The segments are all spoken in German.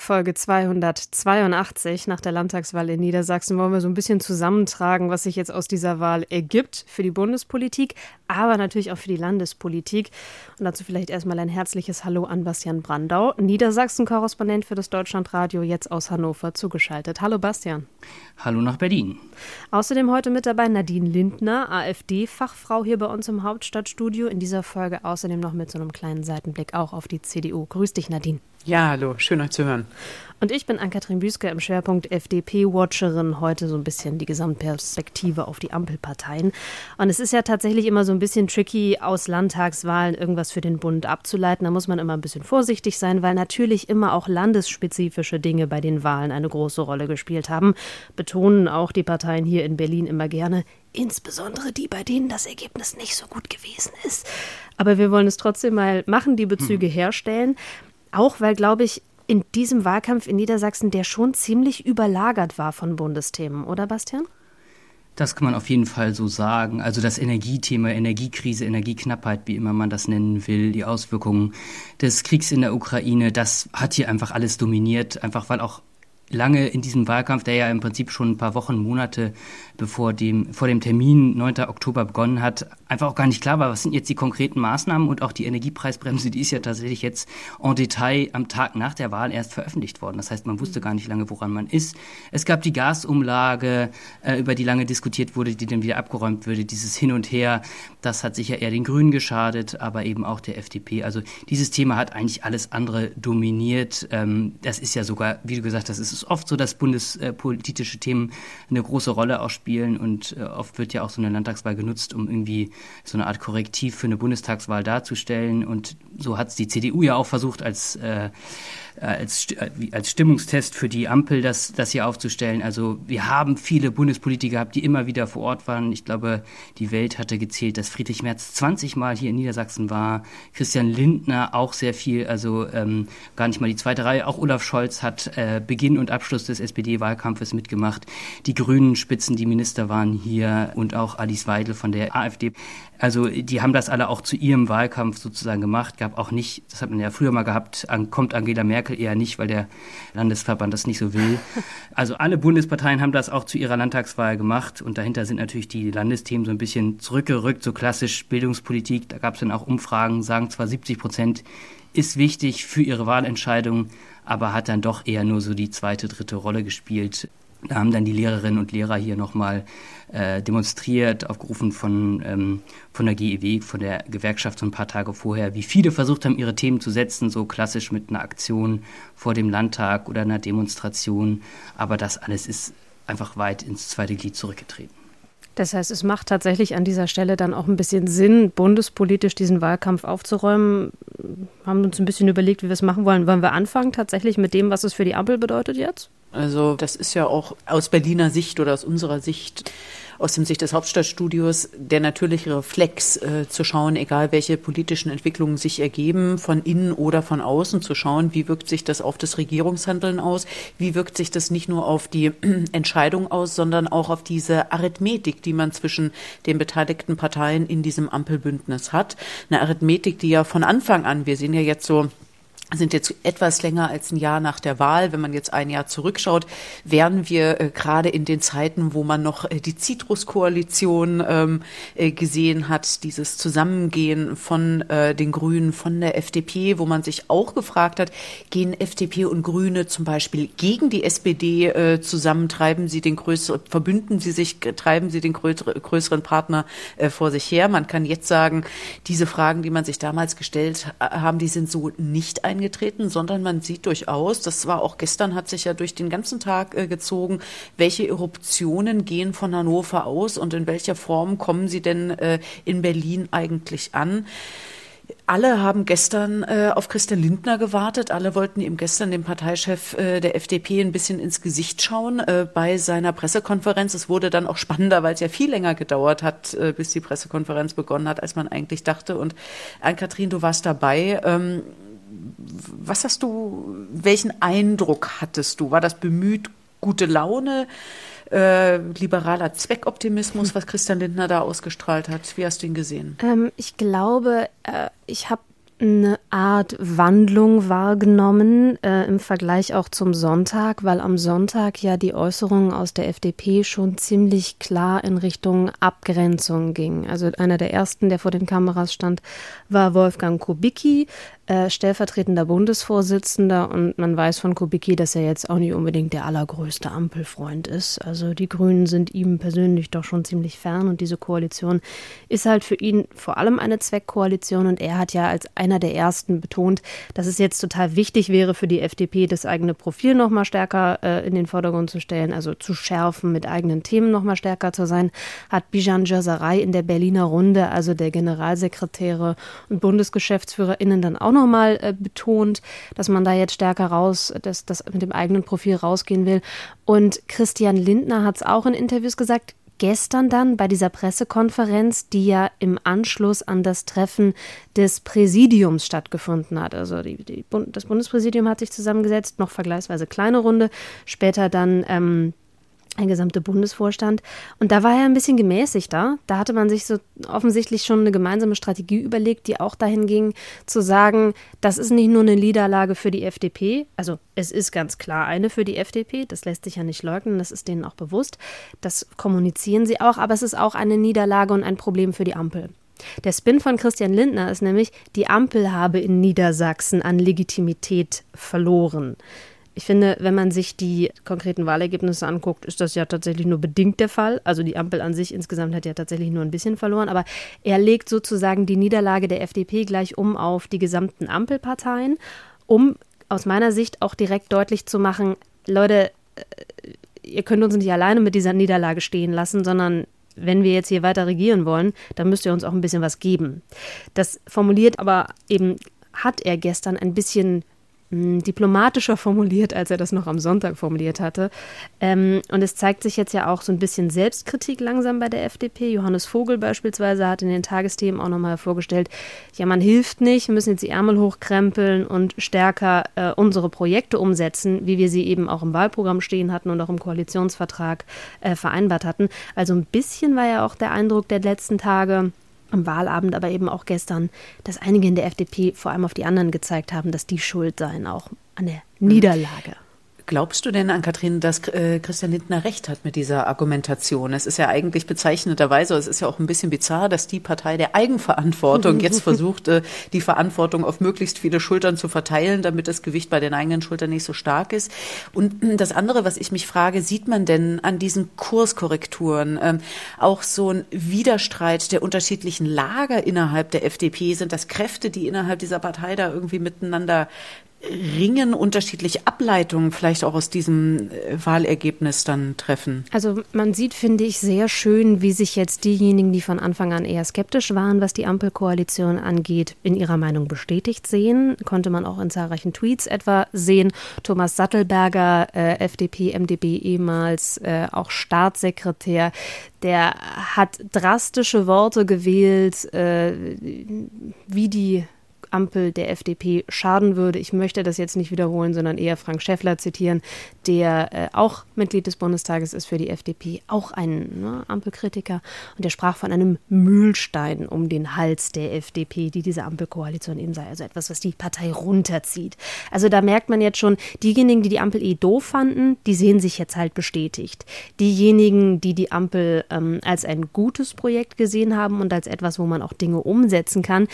Folge 282 nach der Landtagswahl in Niedersachsen wollen wir so ein bisschen zusammentragen, was sich jetzt aus dieser Wahl ergibt für die Bundespolitik, aber natürlich auch für die Landespolitik. Und dazu vielleicht erstmal ein herzliches Hallo an Bastian Brandau, Niedersachsen-Korrespondent für das Deutschlandradio, jetzt aus Hannover zugeschaltet. Hallo Bastian. Hallo nach Berlin. Außerdem heute mit dabei Nadine Lindner, AfD-Fachfrau hier bei uns im Hauptstadtstudio. In dieser Folge außerdem noch mit so einem kleinen Seitenblick auch auf die CDU. Grüß dich, Nadine. Ja, hallo, schön euch zu hören. Und ich bin Ann-Kathrin Büsker im Schwerpunkt FDP-Watcherin. Heute so ein bisschen die Gesamtperspektive auf die Ampelparteien. Und es ist ja tatsächlich immer so ein bisschen tricky, aus Landtagswahlen irgendwas für den Bund abzuleiten. Da muss man immer ein bisschen vorsichtig sein, weil natürlich immer auch landesspezifische Dinge bei den Wahlen eine große Rolle gespielt haben. Betonen auch die Parteien hier in Berlin immer gerne. Insbesondere die, bei denen das Ergebnis nicht so gut gewesen ist. Aber wir wollen es trotzdem mal machen, die Bezüge hm. herstellen. Auch weil, glaube ich, in diesem Wahlkampf in Niedersachsen der schon ziemlich überlagert war von Bundesthemen, oder Bastian? Das kann man auf jeden Fall so sagen. Also das Energiethema, Energiekrise, Energieknappheit, wie immer man das nennen will, die Auswirkungen des Kriegs in der Ukraine, das hat hier einfach alles dominiert, einfach weil auch lange in diesem Wahlkampf, der ja im Prinzip schon ein paar Wochen, Monate bevor dem, vor dem Termin 9. Oktober begonnen hat, einfach auch gar nicht klar war, was sind jetzt die konkreten Maßnahmen und auch die Energiepreisbremse, die ist ja tatsächlich jetzt en Detail am Tag nach der Wahl erst veröffentlicht worden. Das heißt, man wusste gar nicht lange, woran man ist. Es gab die Gasumlage, äh, über die lange diskutiert wurde, die dann wieder abgeräumt würde. Dieses Hin und Her, das hat sicher eher den Grünen geschadet, aber eben auch der FDP. Also dieses Thema hat eigentlich alles andere dominiert. Ähm, das ist ja sogar, wie du gesagt hast, es ist oft so, dass bundespolitische Themen eine große Rolle auch spielen und äh, oft wird ja auch so eine Landtagswahl genutzt, um irgendwie so eine Art Korrektiv für eine Bundestagswahl darzustellen. Und so hat es die CDU ja auch versucht, als äh, als, äh, als Stimmungstest für die Ampel das, das hier aufzustellen. Also wir haben viele Bundespolitiker gehabt, die immer wieder vor Ort waren. Ich glaube, die Welt hatte gezählt, dass Friedrich Merz 20 Mal hier in Niedersachsen war, Christian Lindner auch sehr viel, also ähm, gar nicht mal die zweite Reihe. Auch Olaf Scholz hat äh, Beginn und Abschluss des SPD-Wahlkampfes mitgemacht. Die Grünen Spitzen, die Minister waren hier und auch Alice Weidel von der AfD. Also die haben das alle auch zu ihrem Wahlkampf sozusagen gemacht. Gab auch nicht, das hat man ja früher mal gehabt, kommt Angela Merkel eher nicht, weil der Landesverband das nicht so will. Also alle Bundesparteien haben das auch zu ihrer Landtagswahl gemacht und dahinter sind natürlich die Landesthemen so ein bisschen zurückgerückt, so klassisch Bildungspolitik. Da gab es dann auch Umfragen, sagen zwar 70 Prozent ist wichtig für ihre Wahlentscheidung, aber hat dann doch eher nur so die zweite, dritte Rolle gespielt. Da haben dann die Lehrerinnen und Lehrer hier nochmal äh, demonstriert, aufgerufen von, ähm, von der GEW, von der Gewerkschaft so ein paar Tage vorher, wie viele versucht haben, ihre Themen zu setzen, so klassisch mit einer Aktion vor dem Landtag oder einer Demonstration. Aber das alles ist einfach weit ins zweite Glied zurückgetreten. Das heißt, es macht tatsächlich an dieser Stelle dann auch ein bisschen Sinn, bundespolitisch diesen Wahlkampf aufzuräumen. Wir haben uns ein bisschen überlegt, wie wir es machen wollen. Wollen wir anfangen tatsächlich mit dem, was es für die Ampel bedeutet jetzt? Also das ist ja auch aus Berliner Sicht oder aus unserer Sicht aus dem Sicht des Hauptstadtstudios der natürliche Reflex äh, zu schauen, egal welche politischen Entwicklungen sich ergeben, von innen oder von außen zu schauen, wie wirkt sich das auf das Regierungshandeln aus, wie wirkt sich das nicht nur auf die Entscheidung aus, sondern auch auf diese Arithmetik, die man zwischen den beteiligten Parteien in diesem Ampelbündnis hat. Eine Arithmetik, die ja von Anfang an, wir sehen ja jetzt so sind jetzt etwas länger als ein Jahr nach der Wahl. Wenn man jetzt ein Jahr zurückschaut, wären wir äh, gerade in den Zeiten, wo man noch äh, die Citrus-Koalition ähm, äh, gesehen hat, dieses Zusammengehen von äh, den Grünen, von der FDP, wo man sich auch gefragt hat, gehen FDP und Grüne zum Beispiel gegen die SPD äh, zusammen, treiben sie den größeren, verbünden sie sich, treiben sie den größeren Partner äh, vor sich her. Man kann jetzt sagen, diese Fragen, die man sich damals gestellt haben, die sind so nicht ein eingetreten, sondern man sieht durchaus, das war auch gestern, hat sich ja durch den ganzen Tag äh, gezogen, welche Eruptionen gehen von Hannover aus und in welcher Form kommen sie denn äh, in Berlin eigentlich an. Alle haben gestern äh, auf Christian Lindner gewartet. Alle wollten ihm gestern, dem Parteichef äh, der FDP, ein bisschen ins Gesicht schauen äh, bei seiner Pressekonferenz. Es wurde dann auch spannender, weil es ja viel länger gedauert hat, äh, bis die Pressekonferenz begonnen hat, als man eigentlich dachte. Und Ann-Kathrin, du warst dabei. Ähm, was hast du, welchen Eindruck hattest du? War das bemüht, gute Laune, äh, liberaler Zweckoptimismus, was Christian Lindner da ausgestrahlt hat? Wie hast du ihn gesehen? Ähm, ich glaube, äh, ich habe eine Art Wandlung wahrgenommen äh, im Vergleich auch zum Sonntag, weil am Sonntag ja die Äußerungen aus der FDP schon ziemlich klar in Richtung Abgrenzung gingen. Also einer der ersten, der vor den Kameras stand, war Wolfgang Kubicki, äh, stellvertretender Bundesvorsitzender und man weiß von Kubicki, dass er jetzt auch nicht unbedingt der allergrößte Ampelfreund ist. Also die Grünen sind ihm persönlich doch schon ziemlich fern und diese Koalition ist halt für ihn vor allem eine Zweckkoalition und er hat ja als einer der ersten betont, dass es jetzt total wichtig wäre für die FDP, das eigene Profil noch mal stärker äh, in den Vordergrund zu stellen, also zu schärfen, mit eigenen Themen noch mal stärker zu sein, hat Bijan Jazaray in der Berliner Runde, also der Generalsekretäre und BundesgeschäftsführerInnen dann auch noch nochmal äh, betont, dass man da jetzt stärker raus, dass das mit dem eigenen Profil rausgehen will. Und Christian Lindner hat es auch in Interviews gesagt, gestern dann bei dieser Pressekonferenz, die ja im Anschluss an das Treffen des Präsidiums stattgefunden hat. Also die, die, das Bundespräsidium hat sich zusammengesetzt, noch vergleichsweise kleine Runde, später dann ähm, ein gesamter Bundesvorstand. Und da war er ein bisschen gemäßigter. Da hatte man sich so offensichtlich schon eine gemeinsame Strategie überlegt, die auch dahin ging, zu sagen, das ist nicht nur eine Niederlage für die FDP. Also es ist ganz klar eine für die FDP. Das lässt sich ja nicht leugnen. Das ist denen auch bewusst. Das kommunizieren sie auch. Aber es ist auch eine Niederlage und ein Problem für die Ampel. Der Spin von Christian Lindner ist nämlich, die Ampel habe in Niedersachsen an Legitimität verloren. Ich finde, wenn man sich die konkreten Wahlergebnisse anguckt, ist das ja tatsächlich nur bedingt der Fall. Also die Ampel an sich insgesamt hat ja tatsächlich nur ein bisschen verloren. Aber er legt sozusagen die Niederlage der FDP gleich um auf die gesamten Ampelparteien, um aus meiner Sicht auch direkt deutlich zu machen, Leute, äh, ihr könnt uns nicht alleine mit dieser Niederlage stehen lassen, sondern wenn wir jetzt hier weiter regieren wollen, dann müsst ihr uns auch ein bisschen was geben. Das formuliert aber eben hat er gestern ein bisschen diplomatischer formuliert, als er das noch am Sonntag formuliert hatte. Ähm, und es zeigt sich jetzt ja auch so ein bisschen Selbstkritik langsam bei der FDP. Johannes Vogel beispielsweise hat in den Tagesthemen auch nochmal vorgestellt, ja, man hilft nicht, wir müssen jetzt die Ärmel hochkrempeln und stärker äh, unsere Projekte umsetzen, wie wir sie eben auch im Wahlprogramm stehen hatten und auch im Koalitionsvertrag äh, vereinbart hatten. Also ein bisschen war ja auch der Eindruck der letzten Tage, am Wahlabend, aber eben auch gestern, dass einige in der FDP vor allem auf die anderen gezeigt haben, dass die schuld seien, auch an der Niederlage. Glaubst du denn an Kathrin, dass äh, Christian Lindner recht hat mit dieser Argumentation? Es ist ja eigentlich bezeichnenderweise, es ist ja auch ein bisschen bizarr, dass die Partei der Eigenverantwortung jetzt versucht, äh, die Verantwortung auf möglichst viele Schultern zu verteilen, damit das Gewicht bei den eigenen Schultern nicht so stark ist. Und hm, das andere, was ich mich frage, sieht man denn an diesen Kurskorrekturen ähm, auch so ein Widerstreit der unterschiedlichen Lager innerhalb der FDP? Sind das Kräfte, die innerhalb dieser Partei da irgendwie miteinander Ringen unterschiedliche Ableitungen vielleicht auch aus diesem äh, Wahlergebnis dann treffen? Also man sieht, finde ich, sehr schön, wie sich jetzt diejenigen, die von Anfang an eher skeptisch waren, was die Ampelkoalition angeht, in ihrer Meinung bestätigt sehen. Konnte man auch in zahlreichen Tweets etwa sehen. Thomas Sattelberger, äh, FDP, MdB ehemals, äh, auch Staatssekretär, der hat drastische Worte gewählt, äh, wie die Ampel der FDP schaden würde. Ich möchte das jetzt nicht wiederholen, sondern eher Frank Schäffler zitieren, der äh, auch Mitglied des Bundestages ist für die FDP, auch ein ne, Ampelkritiker. Und der sprach von einem Mühlstein um den Hals der FDP, die diese Ampelkoalition eben sei. Also etwas, was die Partei runterzieht. Also da merkt man jetzt schon, diejenigen, die die Ampel eh doof fanden, die sehen sich jetzt halt bestätigt. Diejenigen, die die Ampel ähm, als ein gutes Projekt gesehen haben und als etwas, wo man auch Dinge umsetzen kann,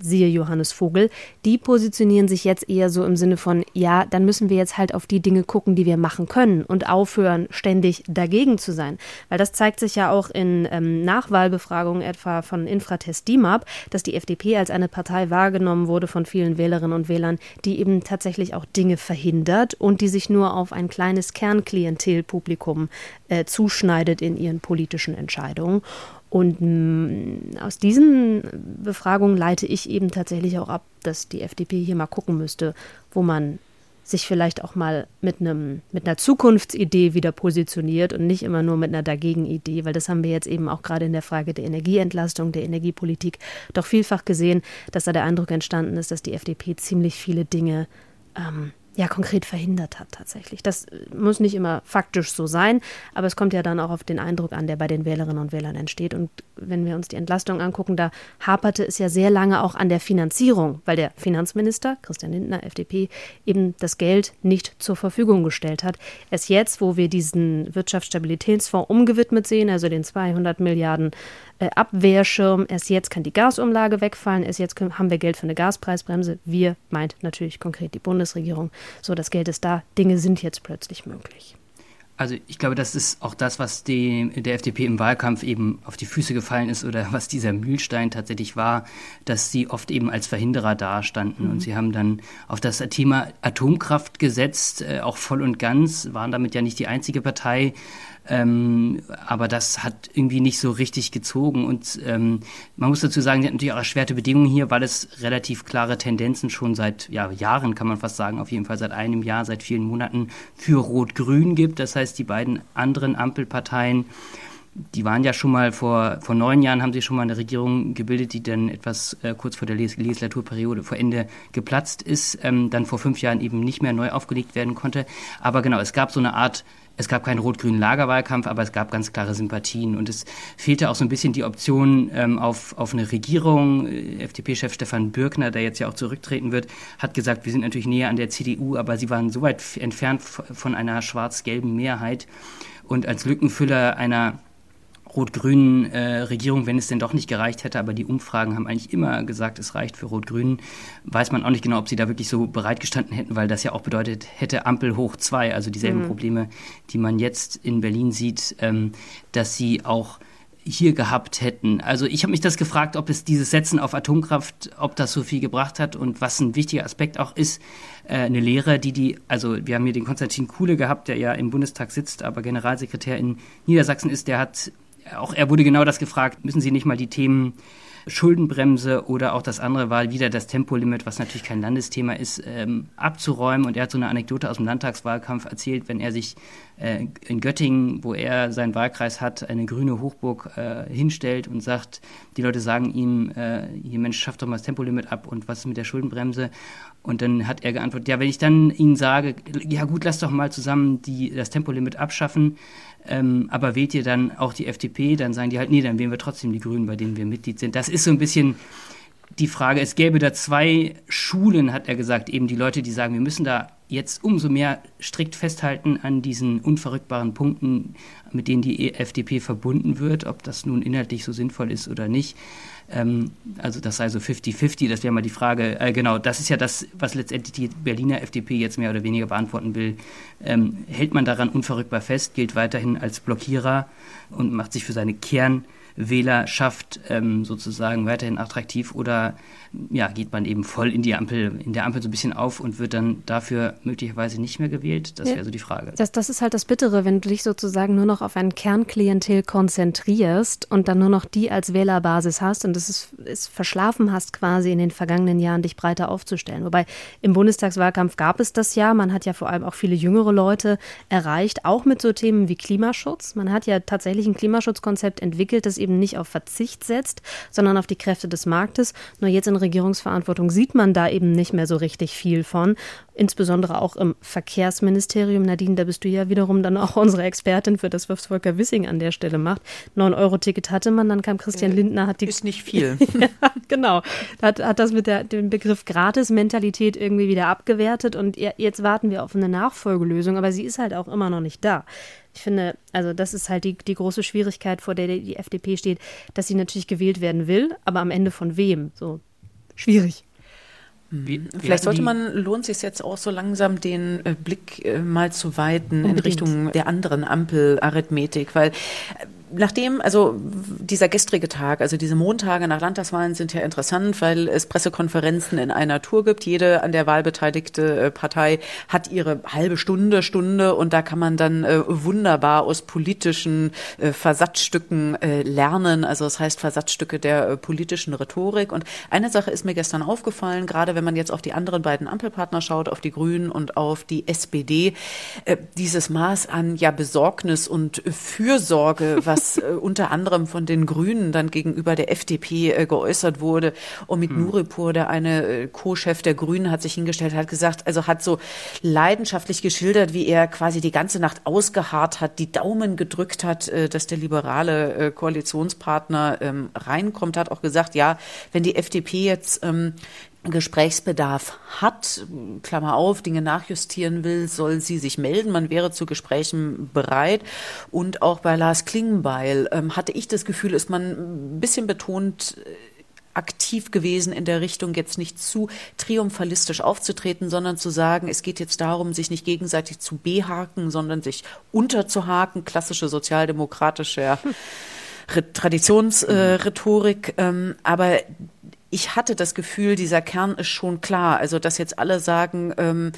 siehe Johannes Vogel, die positionieren sich jetzt eher so im Sinne von, ja, dann müssen wir jetzt halt auf die Dinge gucken, die wir machen können und aufhören, ständig dagegen zu sein. Weil das zeigt sich ja auch in ähm, Nachwahlbefragungen etwa von Infratest DIMAP, dass die FDP als eine Partei wahrgenommen wurde von vielen Wählerinnen und Wählern, die eben tatsächlich auch Dinge verhindert und die sich nur auf ein kleines Kernklientelpublikum äh, zuschneidet in ihren politischen Entscheidungen. Und mm, aus diesen Befragungen leite ich eben tatsächlich auch ab, dass die FDP hier mal gucken müsste, wo man sich vielleicht auch mal mit einem mit einer Zukunftsidee wieder positioniert und nicht immer nur mit einer Dagegenidee, weil das haben wir jetzt eben auch gerade in der Frage der Energieentlastung, der Energiepolitik doch vielfach gesehen, dass da der Eindruck entstanden ist, dass die FDP ziemlich viele Dinge ähm, ja konkret verhindert hat tatsächlich. Das äh, muss nicht immer faktisch so sein, aber es kommt ja dann auch auf den Eindruck an, der bei den Wählerinnen und Wählern entsteht. Und wenn wir uns die Entlastung angucken, da haperte es ja sehr lange auch an der Finanzierung, weil der Finanzminister Christian Lindner, FDP, eben das Geld nicht zur Verfügung gestellt hat. Erst jetzt, wo wir diesen Wirtschaftsstabilitätsfonds umgewidmet sehen, also den 200 Milliarden äh, Abwehrschirm, erst jetzt kann die Gasumlage wegfallen, erst jetzt können, haben wir Geld für eine Gaspreisbremse. Wir meint natürlich konkret die Bundesregierung. So, das Geld ist da, Dinge sind jetzt plötzlich möglich. Also ich glaube, das ist auch das, was die, der FDP im Wahlkampf eben auf die Füße gefallen ist oder was dieser Mühlstein tatsächlich war, dass sie oft eben als Verhinderer dastanden. Mhm. Und sie haben dann auf das Thema Atomkraft gesetzt, äh, auch voll und ganz, waren damit ja nicht die einzige Partei. Ähm, aber das hat irgendwie nicht so richtig gezogen. Und ähm, man muss dazu sagen, sie hat natürlich auch erschwerte Bedingungen hier, weil es relativ klare Tendenzen schon seit ja, Jahren, kann man fast sagen, auf jeden Fall seit einem Jahr, seit vielen Monaten für Rot-Grün gibt. Das heißt, die beiden anderen Ampelparteien die waren ja schon mal vor, vor neun Jahren, haben sie schon mal eine Regierung gebildet, die dann etwas äh, kurz vor der Les Legislaturperiode vor Ende geplatzt ist, ähm, dann vor fünf Jahren eben nicht mehr neu aufgelegt werden konnte. Aber genau, es gab so eine Art es gab keinen rot-grünen Lagerwahlkampf, aber es gab ganz klare Sympathien. Und es fehlte auch so ein bisschen die Option ähm, auf, auf eine Regierung. Äh, FDP-Chef Stefan Bürkner, der jetzt ja auch zurücktreten wird, hat gesagt, wir sind natürlich näher an der CDU, aber sie waren so weit entfernt von einer schwarz-gelben Mehrheit. Und als Lückenfüller einer rot-grünen äh, Regierung, wenn es denn doch nicht gereicht hätte, aber die Umfragen haben eigentlich immer gesagt, es reicht für rot-grün, weiß man auch nicht genau, ob sie da wirklich so bereit gestanden hätten, weil das ja auch bedeutet hätte Ampel hoch zwei, also dieselben mhm. Probleme, die man jetzt in Berlin sieht, ähm, dass sie auch hier gehabt hätten. Also ich habe mich das gefragt, ob es dieses Setzen auf Atomkraft, ob das so viel gebracht hat und was ein wichtiger Aspekt auch ist, äh, eine Lehre, die die, also wir haben hier den Konstantin Kuhle gehabt, der ja im Bundestag sitzt, aber Generalsekretär in Niedersachsen ist, der hat auch er wurde genau das gefragt, müssen Sie nicht mal die Themen Schuldenbremse oder auch das andere war wieder das Tempolimit, was natürlich kein Landesthema ist, ähm, abzuräumen. Und er hat so eine Anekdote aus dem Landtagswahlkampf erzählt, wenn er sich äh, in Göttingen, wo er seinen Wahlkreis hat, eine grüne Hochburg äh, hinstellt und sagt, die Leute sagen ihm, äh, hier Mensch, schaff doch mal das Tempolimit ab und was ist mit der Schuldenbremse? Und dann hat er geantwortet, ja, wenn ich dann Ihnen sage, ja gut, lass doch mal zusammen die, das Tempolimit abschaffen, ähm, aber wählt ihr dann auch die FDP, dann sagen die halt, nee, dann wählen wir trotzdem die Grünen, bei denen wir Mitglied sind. Das ist so ein bisschen die Frage. Es gäbe da zwei Schulen, hat er gesagt, eben die Leute, die sagen, wir müssen da jetzt umso mehr strikt festhalten an diesen unverrückbaren Punkten, mit denen die FDP verbunden wird, ob das nun inhaltlich so sinnvoll ist oder nicht. Ähm, also das sei so 50-50, das wäre mal die Frage. Äh, genau, das ist ja das, was letztendlich die Berliner FDP jetzt mehr oder weniger beantworten will. Ähm, hält man daran unverrückbar fest, gilt weiterhin als Blockierer und macht sich für seine Kernwählerschaft ähm, sozusagen weiterhin attraktiv oder ja, geht man eben voll in die Ampel, in der Ampel so ein bisschen auf und wird dann dafür möglicherweise nicht mehr gewählt? Das ja. wäre so die Frage. Das, das ist halt das Bittere, wenn du dich sozusagen nur noch auf ein Kernklientel konzentrierst und dann nur noch die als Wählerbasis hast und es ist, verschlafen hast, quasi in den vergangenen Jahren dich breiter aufzustellen. Wobei im Bundestagswahlkampf gab es das ja. Man hat ja vor allem auch viele jüngere Leute erreicht, auch mit so Themen wie Klimaschutz. Man hat ja tatsächlich ein Klimaschutzkonzept entwickelt, das eben nicht auf Verzicht setzt, sondern auf die Kräfte des Marktes. Nur jetzt in Regierungsverantwortung sieht man da eben nicht mehr so richtig viel von. Insbesondere auch im Verkehrsministerium. Nadine, da bist du ja wiederum dann auch unsere Expertin für das, was Volker Wissing an der Stelle macht. 9-Euro-Ticket hatte man, dann kam Christian äh, Lindner, hat die. Ist nicht viel. ja, genau. Hat, hat das mit der, dem Begriff Gratis-Mentalität irgendwie wieder abgewertet und jetzt warten wir auf eine Nachfolgelösung, aber sie ist halt auch immer noch nicht da. Ich finde, also das ist halt die, die große Schwierigkeit, vor der die FDP steht, dass sie natürlich gewählt werden will, aber am Ende von wem? So schwierig. Wie, wie Vielleicht sollte man, lohnt sich jetzt auch so langsam den äh, Blick äh, mal zu weiten Unbedingt. in Richtung der anderen Ampelarithmetik, weil äh, nachdem, also dieser gestrige Tag, also diese Montage nach Landtagswahlen sind ja interessant, weil es Pressekonferenzen in einer Tour gibt. Jede an der Wahl beteiligte äh, Partei hat ihre halbe Stunde, Stunde und da kann man dann äh, wunderbar aus politischen äh, Versatzstücken äh, lernen. Also das heißt Versatzstücke der äh, politischen Rhetorik. Und eine Sache ist mir gestern aufgefallen, gerade wenn man jetzt auf die anderen beiden Ampelpartner schaut, auf die Grünen und auf die SPD, äh, dieses Maß an ja Besorgnis und Fürsorge, was was äh, unter anderem von den Grünen dann gegenüber der FDP äh, geäußert wurde. Omid hm. Nuripur, der eine äh, Co-Chef der Grünen, hat sich hingestellt, hat gesagt, also hat so leidenschaftlich geschildert, wie er quasi die ganze Nacht ausgeharrt hat, die Daumen gedrückt hat, äh, dass der liberale äh, Koalitionspartner ähm, reinkommt, hat auch gesagt, ja, wenn die FDP jetzt ähm, Gesprächsbedarf hat, Klammer auf, Dinge nachjustieren will, soll sie sich melden. Man wäre zu Gesprächen bereit. Und auch bei Lars Klingbeil ähm, hatte ich das Gefühl, ist man ein bisschen betont äh, aktiv gewesen in der Richtung, jetzt nicht zu triumphalistisch aufzutreten, sondern zu sagen, es geht jetzt darum, sich nicht gegenseitig zu behaken, sondern sich unterzuhaken, klassische sozialdemokratische ja, Traditionsrhetorik. Äh, ähm, aber ich hatte das Gefühl, dieser Kern ist schon klar. Also, dass jetzt alle sagen, ähm,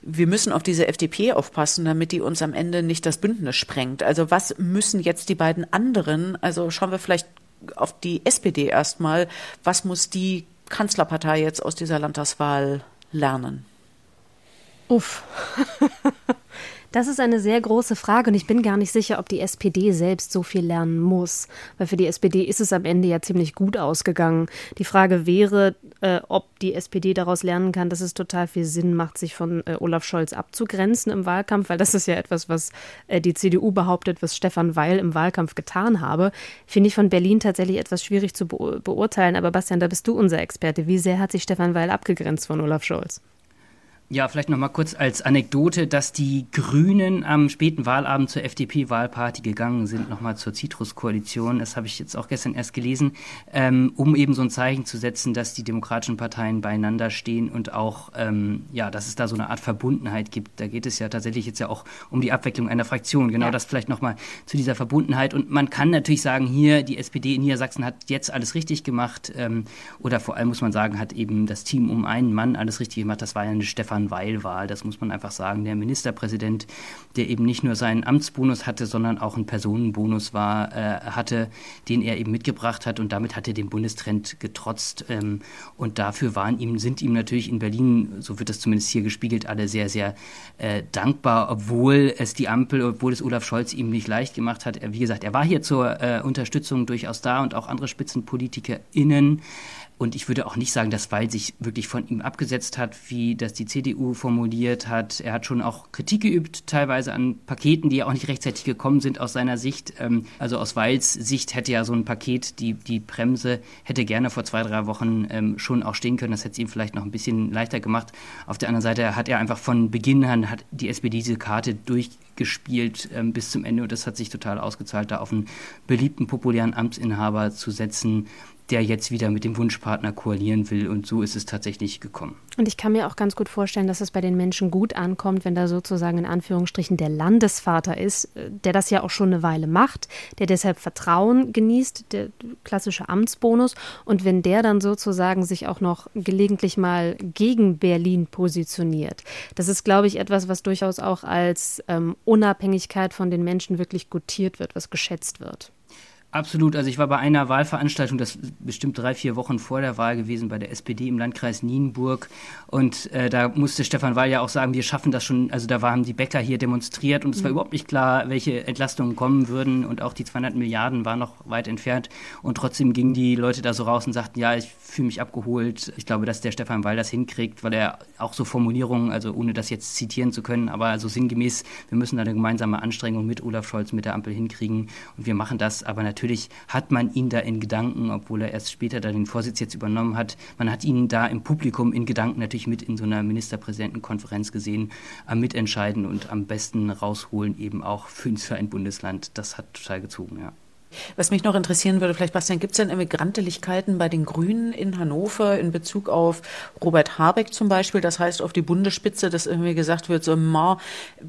wir müssen auf diese FDP aufpassen, damit die uns am Ende nicht das Bündnis sprengt. Also, was müssen jetzt die beiden anderen? Also, schauen wir vielleicht auf die SPD erstmal. Was muss die Kanzlerpartei jetzt aus dieser Landtagswahl lernen? Uff. Das ist eine sehr große Frage und ich bin gar nicht sicher, ob die SPD selbst so viel lernen muss, weil für die SPD ist es am Ende ja ziemlich gut ausgegangen. Die Frage wäre, äh, ob die SPD daraus lernen kann, dass es total viel Sinn macht, sich von äh, Olaf Scholz abzugrenzen im Wahlkampf, weil das ist ja etwas, was äh, die CDU behauptet, was Stefan Weil im Wahlkampf getan habe. Finde ich von Berlin tatsächlich etwas schwierig zu be beurteilen, aber Bastian, da bist du unser Experte. Wie sehr hat sich Stefan Weil abgegrenzt von Olaf Scholz? Ja, vielleicht noch mal kurz als Anekdote, dass die Grünen am späten Wahlabend zur FDP-Wahlparty gegangen sind, noch mal zur Citrus-Koalition. Das habe ich jetzt auch gestern erst gelesen, ähm, um eben so ein Zeichen zu setzen, dass die demokratischen Parteien beieinander stehen und auch, ähm, ja, dass es da so eine Art Verbundenheit gibt. Da geht es ja tatsächlich jetzt ja auch um die Abwicklung einer Fraktion. Genau ja. das vielleicht noch mal zu dieser Verbundenheit. Und man kann natürlich sagen, hier die SPD in Niedersachsen hat jetzt alles richtig gemacht ähm, oder vor allem muss man sagen, hat eben das Team um einen Mann alles richtig gemacht. Das war ja eine Stefan Stefan Weil war. Das muss man einfach sagen. Der Ministerpräsident, der eben nicht nur seinen Amtsbonus hatte, sondern auch einen Personenbonus war, äh, hatte, den er eben mitgebracht hat und damit hat er den Bundestrend getrotzt. Ähm, und dafür waren ihm, sind ihm natürlich in Berlin, so wird das zumindest hier gespiegelt, alle sehr, sehr äh, dankbar, obwohl es die Ampel, obwohl es Olaf Scholz ihm nicht leicht gemacht hat. Wie gesagt, er war hier zur äh, Unterstützung durchaus da und auch andere SpitzenpolitikerInnen. Und ich würde auch nicht sagen, dass Weil sich wirklich von ihm abgesetzt hat, wie das die CDU formuliert hat. Er hat schon auch Kritik geübt, teilweise an Paketen, die ja auch nicht rechtzeitig gekommen sind aus seiner Sicht. Ähm, also aus Weils Sicht hätte ja so ein Paket, die, die Bremse hätte gerne vor zwei, drei Wochen ähm, schon auch stehen können. Das hätte es ihm vielleicht noch ein bisschen leichter gemacht. Auf der anderen Seite hat er einfach von Beginn an, hat die SPD diese Karte durchgespielt ähm, bis zum Ende und das hat sich total ausgezahlt, da auf einen beliebten, populären Amtsinhaber zu setzen der jetzt wieder mit dem Wunschpartner koalieren will. Und so ist es tatsächlich gekommen. Und ich kann mir auch ganz gut vorstellen, dass es bei den Menschen gut ankommt, wenn da sozusagen in Anführungsstrichen der Landesvater ist, äh, der das ja auch schon eine Weile macht, der deshalb Vertrauen genießt, der klassische Amtsbonus. Und wenn der dann sozusagen sich auch noch gelegentlich mal gegen Berlin positioniert, das ist, glaube ich, etwas, was durchaus auch als ähm, Unabhängigkeit von den Menschen wirklich gutiert wird, was geschätzt wird. Absolut. Also ich war bei einer Wahlveranstaltung, das ist bestimmt drei, vier Wochen vor der Wahl gewesen, bei der SPD im Landkreis Nienburg. Und äh, da musste Stefan Weil ja auch sagen, wir schaffen das schon. Also da waren die Bäcker hier demonstriert und es war mhm. überhaupt nicht klar, welche Entlastungen kommen würden. Und auch die 200 Milliarden waren noch weit entfernt. Und trotzdem gingen die Leute da so raus und sagten, ja, ich fühle mich abgeholt. Ich glaube, dass der Stefan Weil das hinkriegt, weil er auch so Formulierungen, also ohne das jetzt zitieren zu können, aber so sinngemäß, wir müssen da eine gemeinsame Anstrengung mit Olaf Scholz, mit der Ampel hinkriegen. Und wir machen das. Aber natürlich natürlich hat man ihn da in Gedanken, obwohl er erst später da den Vorsitz jetzt übernommen hat, man hat ihn da im Publikum in Gedanken natürlich mit in so einer Ministerpräsidentenkonferenz gesehen, am Mitentscheiden und am besten rausholen eben auch für ein Bundesland. Das hat total gezogen, ja. Was mich noch interessieren würde, vielleicht, Bastian, gibt es denn Immigranteligkeiten bei den Grünen in Hannover in Bezug auf Robert Habeck zum Beispiel? Das heißt, auf die Bundesspitze, dass irgendwie gesagt wird, so, ma,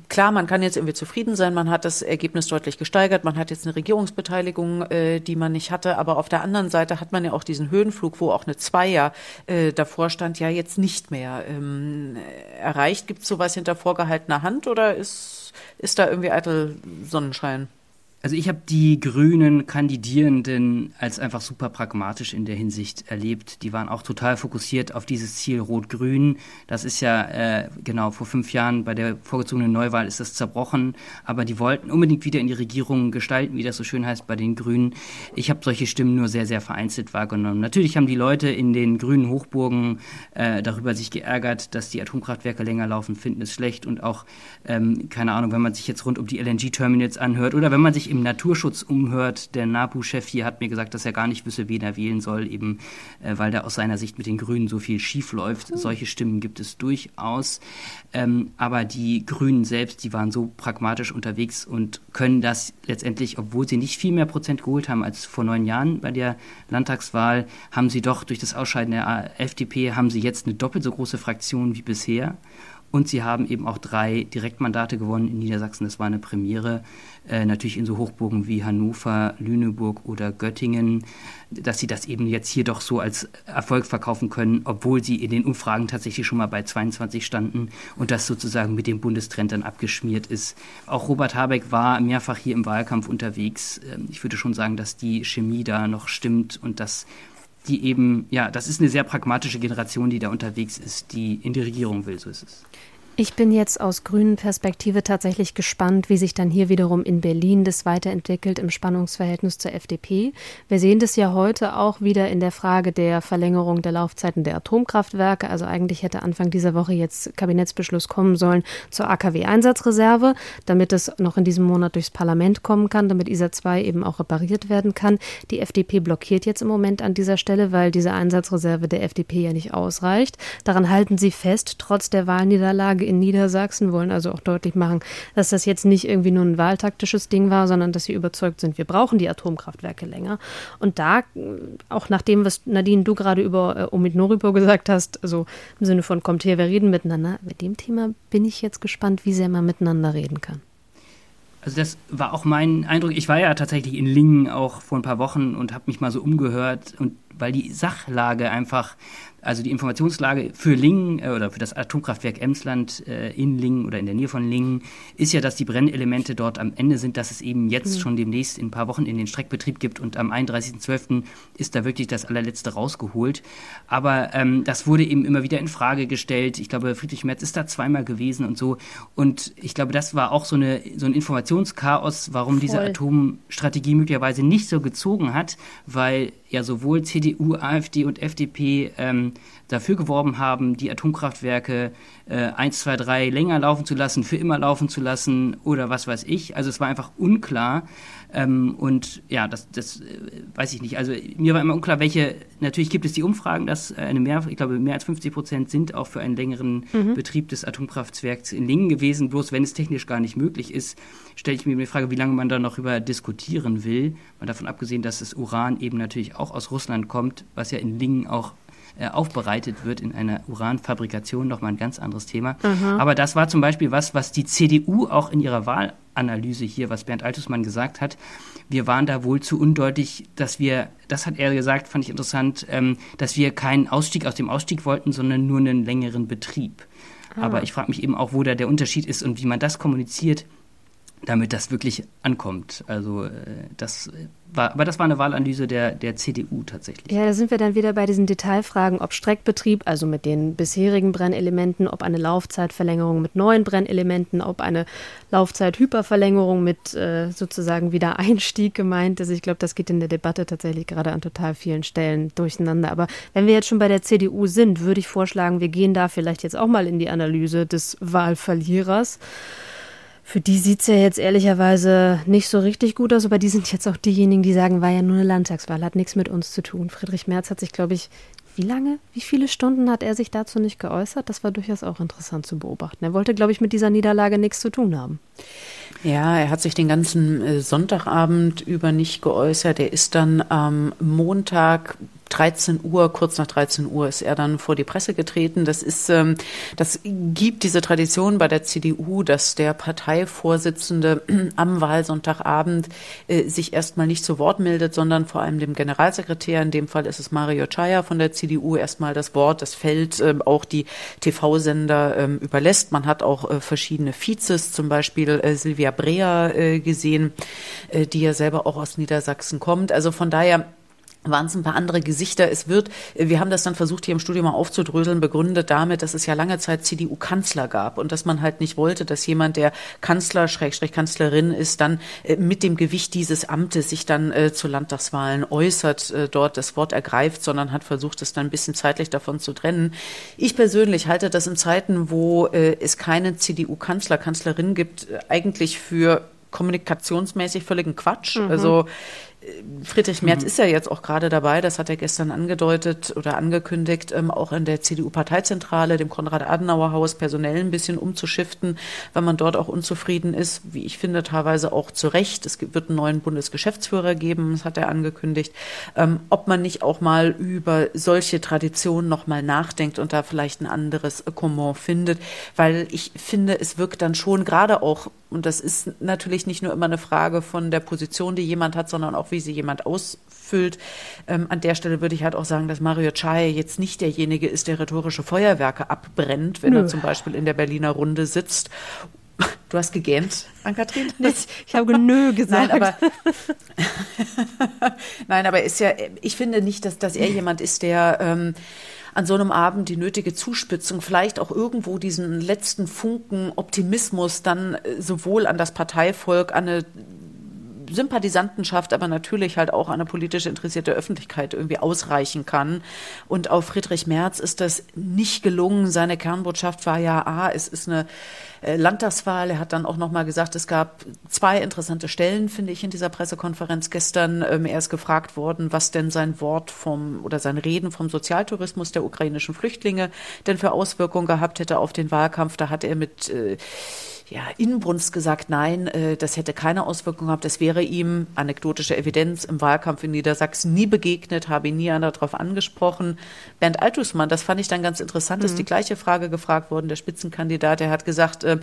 klar, man kann jetzt irgendwie zufrieden sein, man hat das Ergebnis deutlich gesteigert, man hat jetzt eine Regierungsbeteiligung, äh, die man nicht hatte, aber auf der anderen Seite hat man ja auch diesen Höhenflug, wo auch eine Zweier äh, davor stand, ja jetzt nicht mehr ähm, erreicht. Gibt es sowas hinter vorgehaltener Hand oder ist, ist da irgendwie eitel Sonnenschein? Also ich habe die grünen Kandidierenden als einfach super pragmatisch in der Hinsicht erlebt. Die waren auch total fokussiert auf dieses Ziel Rot-Grün. Das ist ja äh, genau vor fünf Jahren bei der vorgezogenen Neuwahl ist das zerbrochen. Aber die wollten unbedingt wieder in die Regierung gestalten, wie das so schön heißt bei den Grünen. Ich habe solche Stimmen nur sehr, sehr vereinzelt wahrgenommen. Natürlich haben die Leute in den grünen Hochburgen äh, darüber sich geärgert, dass die Atomkraftwerke länger laufen, finden es schlecht und auch, ähm, keine Ahnung, wenn man sich jetzt rund um die LNG-Terminals anhört oder wenn man sich im Naturschutz umhört, der NABU-Chef hier hat mir gesagt, dass er gar nicht wisse, wen er wählen soll, eben äh, weil da aus seiner Sicht mit den Grünen so viel schief läuft. Mhm. Solche Stimmen gibt es durchaus. Ähm, aber die Grünen selbst, die waren so pragmatisch unterwegs und können das letztendlich, obwohl sie nicht viel mehr Prozent geholt haben als vor neun Jahren bei der Landtagswahl, haben sie doch durch das Ausscheiden der FDP, haben sie jetzt eine doppelt so große Fraktion wie bisher. Und sie haben eben auch drei Direktmandate gewonnen in Niedersachsen. Das war eine Premiere. Äh, natürlich in so Hochburgen wie Hannover, Lüneburg oder Göttingen, dass sie das eben jetzt hier doch so als Erfolg verkaufen können, obwohl sie in den Umfragen tatsächlich schon mal bei 22 standen und das sozusagen mit dem Bundestrend dann abgeschmiert ist. Auch Robert Habeck war mehrfach hier im Wahlkampf unterwegs. Ähm, ich würde schon sagen, dass die Chemie da noch stimmt und dass die eben, ja, das ist eine sehr pragmatische Generation, die da unterwegs ist, die in die Regierung will, so ist es. Ich bin jetzt aus grünen Perspektive tatsächlich gespannt, wie sich dann hier wiederum in Berlin das weiterentwickelt im Spannungsverhältnis zur FDP. Wir sehen das ja heute auch wieder in der Frage der Verlängerung der Laufzeiten der Atomkraftwerke. Also eigentlich hätte Anfang dieser Woche jetzt Kabinettsbeschluss kommen sollen zur AKW-Einsatzreserve, damit es noch in diesem Monat durchs Parlament kommen kann, damit ISA 2 eben auch repariert werden kann. Die FDP blockiert jetzt im Moment an dieser Stelle, weil diese Einsatzreserve der FDP ja nicht ausreicht. Daran halten sie fest, trotz der Wahlniederlage in Niedersachsen, wollen also auch deutlich machen, dass das jetzt nicht irgendwie nur ein wahltaktisches Ding war, sondern dass sie überzeugt sind, wir brauchen die Atomkraftwerke länger. Und da, auch nach dem, was Nadine, du gerade über äh, Omid Noripur gesagt hast, also im Sinne von kommt her, wir reden miteinander, mit dem Thema bin ich jetzt gespannt, wie sehr man miteinander reden kann. Also das war auch mein Eindruck. Ich war ja tatsächlich in Lingen auch vor ein paar Wochen und habe mich mal so umgehört und weil die Sachlage einfach also die Informationslage für Lingen äh, oder für das Atomkraftwerk Emsland äh, in Lingen oder in der Nähe von Lingen ist ja, dass die Brennelemente dort am Ende sind, dass es eben jetzt mhm. schon demnächst in ein paar Wochen in den Streckbetrieb gibt und am 31.12. ist da wirklich das allerletzte rausgeholt. Aber ähm, das wurde eben immer wieder in Frage gestellt. Ich glaube, Friedrich Merz ist da zweimal gewesen und so. Und ich glaube, das war auch so, eine, so ein Informationschaos, warum Voll. diese Atomstrategie möglicherweise nicht so gezogen hat, weil ja sowohl CDU, AfD und FDP ähm, dafür geworben haben, die Atomkraftwerke äh, 1, 2, 3 länger laufen zu lassen, für immer laufen zu lassen oder was weiß ich. Also es war einfach unklar. Ähm, und ja, das, das äh, weiß ich nicht. Also mir war immer unklar, welche, natürlich gibt es die Umfragen, dass eine mehr, ich glaube, mehr als 50 Prozent sind auch für einen längeren mhm. Betrieb des Atomkraftwerks in Lingen gewesen. Bloß wenn es technisch gar nicht möglich ist, stelle ich mir die Frage, wie lange man da noch über diskutieren will. Mal davon abgesehen, dass das Uran eben natürlich auch aus Russland kommt, was ja in Lingen auch äh, aufbereitet wird in einer Uranfabrikation, nochmal ein ganz anderes Thema. Mhm. Aber das war zum Beispiel was, was die CDU auch in ihrer Wahlanalyse hier, was Bernd Altusmann gesagt hat, wir waren da wohl zu undeutlich, dass wir, das hat er gesagt, fand ich interessant, ähm, dass wir keinen Ausstieg aus dem Ausstieg wollten, sondern nur einen längeren Betrieb. Ah. Aber ich frage mich eben auch, wo da der Unterschied ist und wie man das kommuniziert damit das wirklich ankommt. Also äh, das war, aber das war eine Wahlanalyse der, der CDU tatsächlich. Ja, da sind wir dann wieder bei diesen Detailfragen, ob Streckbetrieb, also mit den bisherigen Brennelementen, ob eine Laufzeitverlängerung mit neuen Brennelementen, ob eine Laufzeithyperverlängerung mit äh, sozusagen wieder Einstieg gemeint ist. Ich glaube, das geht in der Debatte tatsächlich gerade an total vielen Stellen durcheinander. Aber wenn wir jetzt schon bei der CDU sind, würde ich vorschlagen, wir gehen da vielleicht jetzt auch mal in die Analyse des Wahlverlierers. Für die sieht es ja jetzt ehrlicherweise nicht so richtig gut aus, aber die sind jetzt auch diejenigen, die sagen, war ja nur eine Landtagswahl, hat nichts mit uns zu tun. Friedrich Merz hat sich, glaube ich, wie lange, wie viele Stunden hat er sich dazu nicht geäußert? Das war durchaus auch interessant zu beobachten. Er wollte, glaube ich, mit dieser Niederlage nichts zu tun haben. Ja, er hat sich den ganzen äh, Sonntagabend über nicht geäußert. Er ist dann am Montag 13 Uhr, kurz nach 13 Uhr ist er dann vor die Presse getreten. Das ist, ähm, das gibt diese Tradition bei der CDU, dass der Parteivorsitzende am Wahlsonntagabend äh, sich erstmal nicht zu Wort meldet, sondern vor allem dem Generalsekretär, in dem Fall ist es Mario Chaya von der CDU, erstmal das Wort, das Feld, äh, auch die TV-Sender äh, überlässt. Man hat auch äh, verschiedene Vizes, zum Beispiel äh, Silvia Brea äh, gesehen, die ja selber auch aus Niedersachsen kommt. Also von daher waren es ein paar andere Gesichter. Es wird, wir haben das dann versucht, hier im Studio mal aufzudröseln, begründet damit, dass es ja lange Zeit CDU-Kanzler gab und dass man halt nicht wollte, dass jemand, der Kanzler, Schrägstrich Kanzlerin ist, dann äh, mit dem Gewicht dieses Amtes sich dann äh, zu Landtagswahlen äußert, äh, dort das Wort ergreift, sondern hat versucht, es dann ein bisschen zeitlich davon zu trennen. Ich persönlich halte das in Zeiten, wo äh, es keinen CDU-Kanzler, Kanzlerin gibt, äh, eigentlich für kommunikationsmäßig völligen Quatsch. Mhm. Also Friedrich Merz mhm. ist ja jetzt auch gerade dabei, das hat er gestern angedeutet oder angekündigt, ähm, auch in der CDU-Parteizentrale, dem Konrad-Adenauer-Haus personell ein bisschen umzuschiften, weil man dort auch unzufrieden ist, wie ich finde, teilweise auch zu Recht. Es wird einen neuen Bundesgeschäftsführer geben, das hat er angekündigt. Ähm, ob man nicht auch mal über solche Traditionen noch mal nachdenkt und da vielleicht ein anderes Comment findet, weil ich finde, es wirkt dann schon gerade auch, und das ist natürlich nicht nur immer eine Frage von der Position, die jemand hat, sondern auch wie sie jemand ausfüllt. Ähm, an der Stelle würde ich halt auch sagen, dass Mario Chai jetzt nicht derjenige ist, der rhetorische Feuerwerke abbrennt, wenn Nö. er zum Beispiel in der Berliner Runde sitzt Du hast gegähnt, Ann-Kathrin? Ich habe Nö gesagt. Nein, aber, Nein, aber ist ja, ich finde nicht, dass, dass er jemand ist, der ähm, an so einem Abend die nötige Zuspitzung, vielleicht auch irgendwo diesen letzten Funken Optimismus dann äh, sowohl an das Parteivolk, an eine Sympathisantenschaft, aber natürlich halt auch eine politisch interessierte Öffentlichkeit irgendwie ausreichen kann. Und auf Friedrich Merz ist das nicht gelungen. Seine Kernbotschaft war ja, ah, es ist eine äh, Landtagswahl. Er hat dann auch noch mal gesagt, es gab zwei interessante Stellen, finde ich, in dieser Pressekonferenz gestern. Ähm, er ist gefragt worden, was denn sein Wort vom oder sein Reden vom Sozialtourismus der ukrainischen Flüchtlinge denn für Auswirkungen gehabt hätte auf den Wahlkampf. Da hat er mit äh, ja, Inbrunst gesagt, nein, äh, das hätte keine Auswirkung gehabt. Das wäre ihm, anekdotische Evidenz, im Wahlkampf in Niedersachsen nie begegnet, habe ihn nie einer darauf angesprochen. Bernd Altusmann, das fand ich dann ganz interessant, mhm. ist die gleiche Frage gefragt worden, der Spitzenkandidat, der hat gesagt, äh,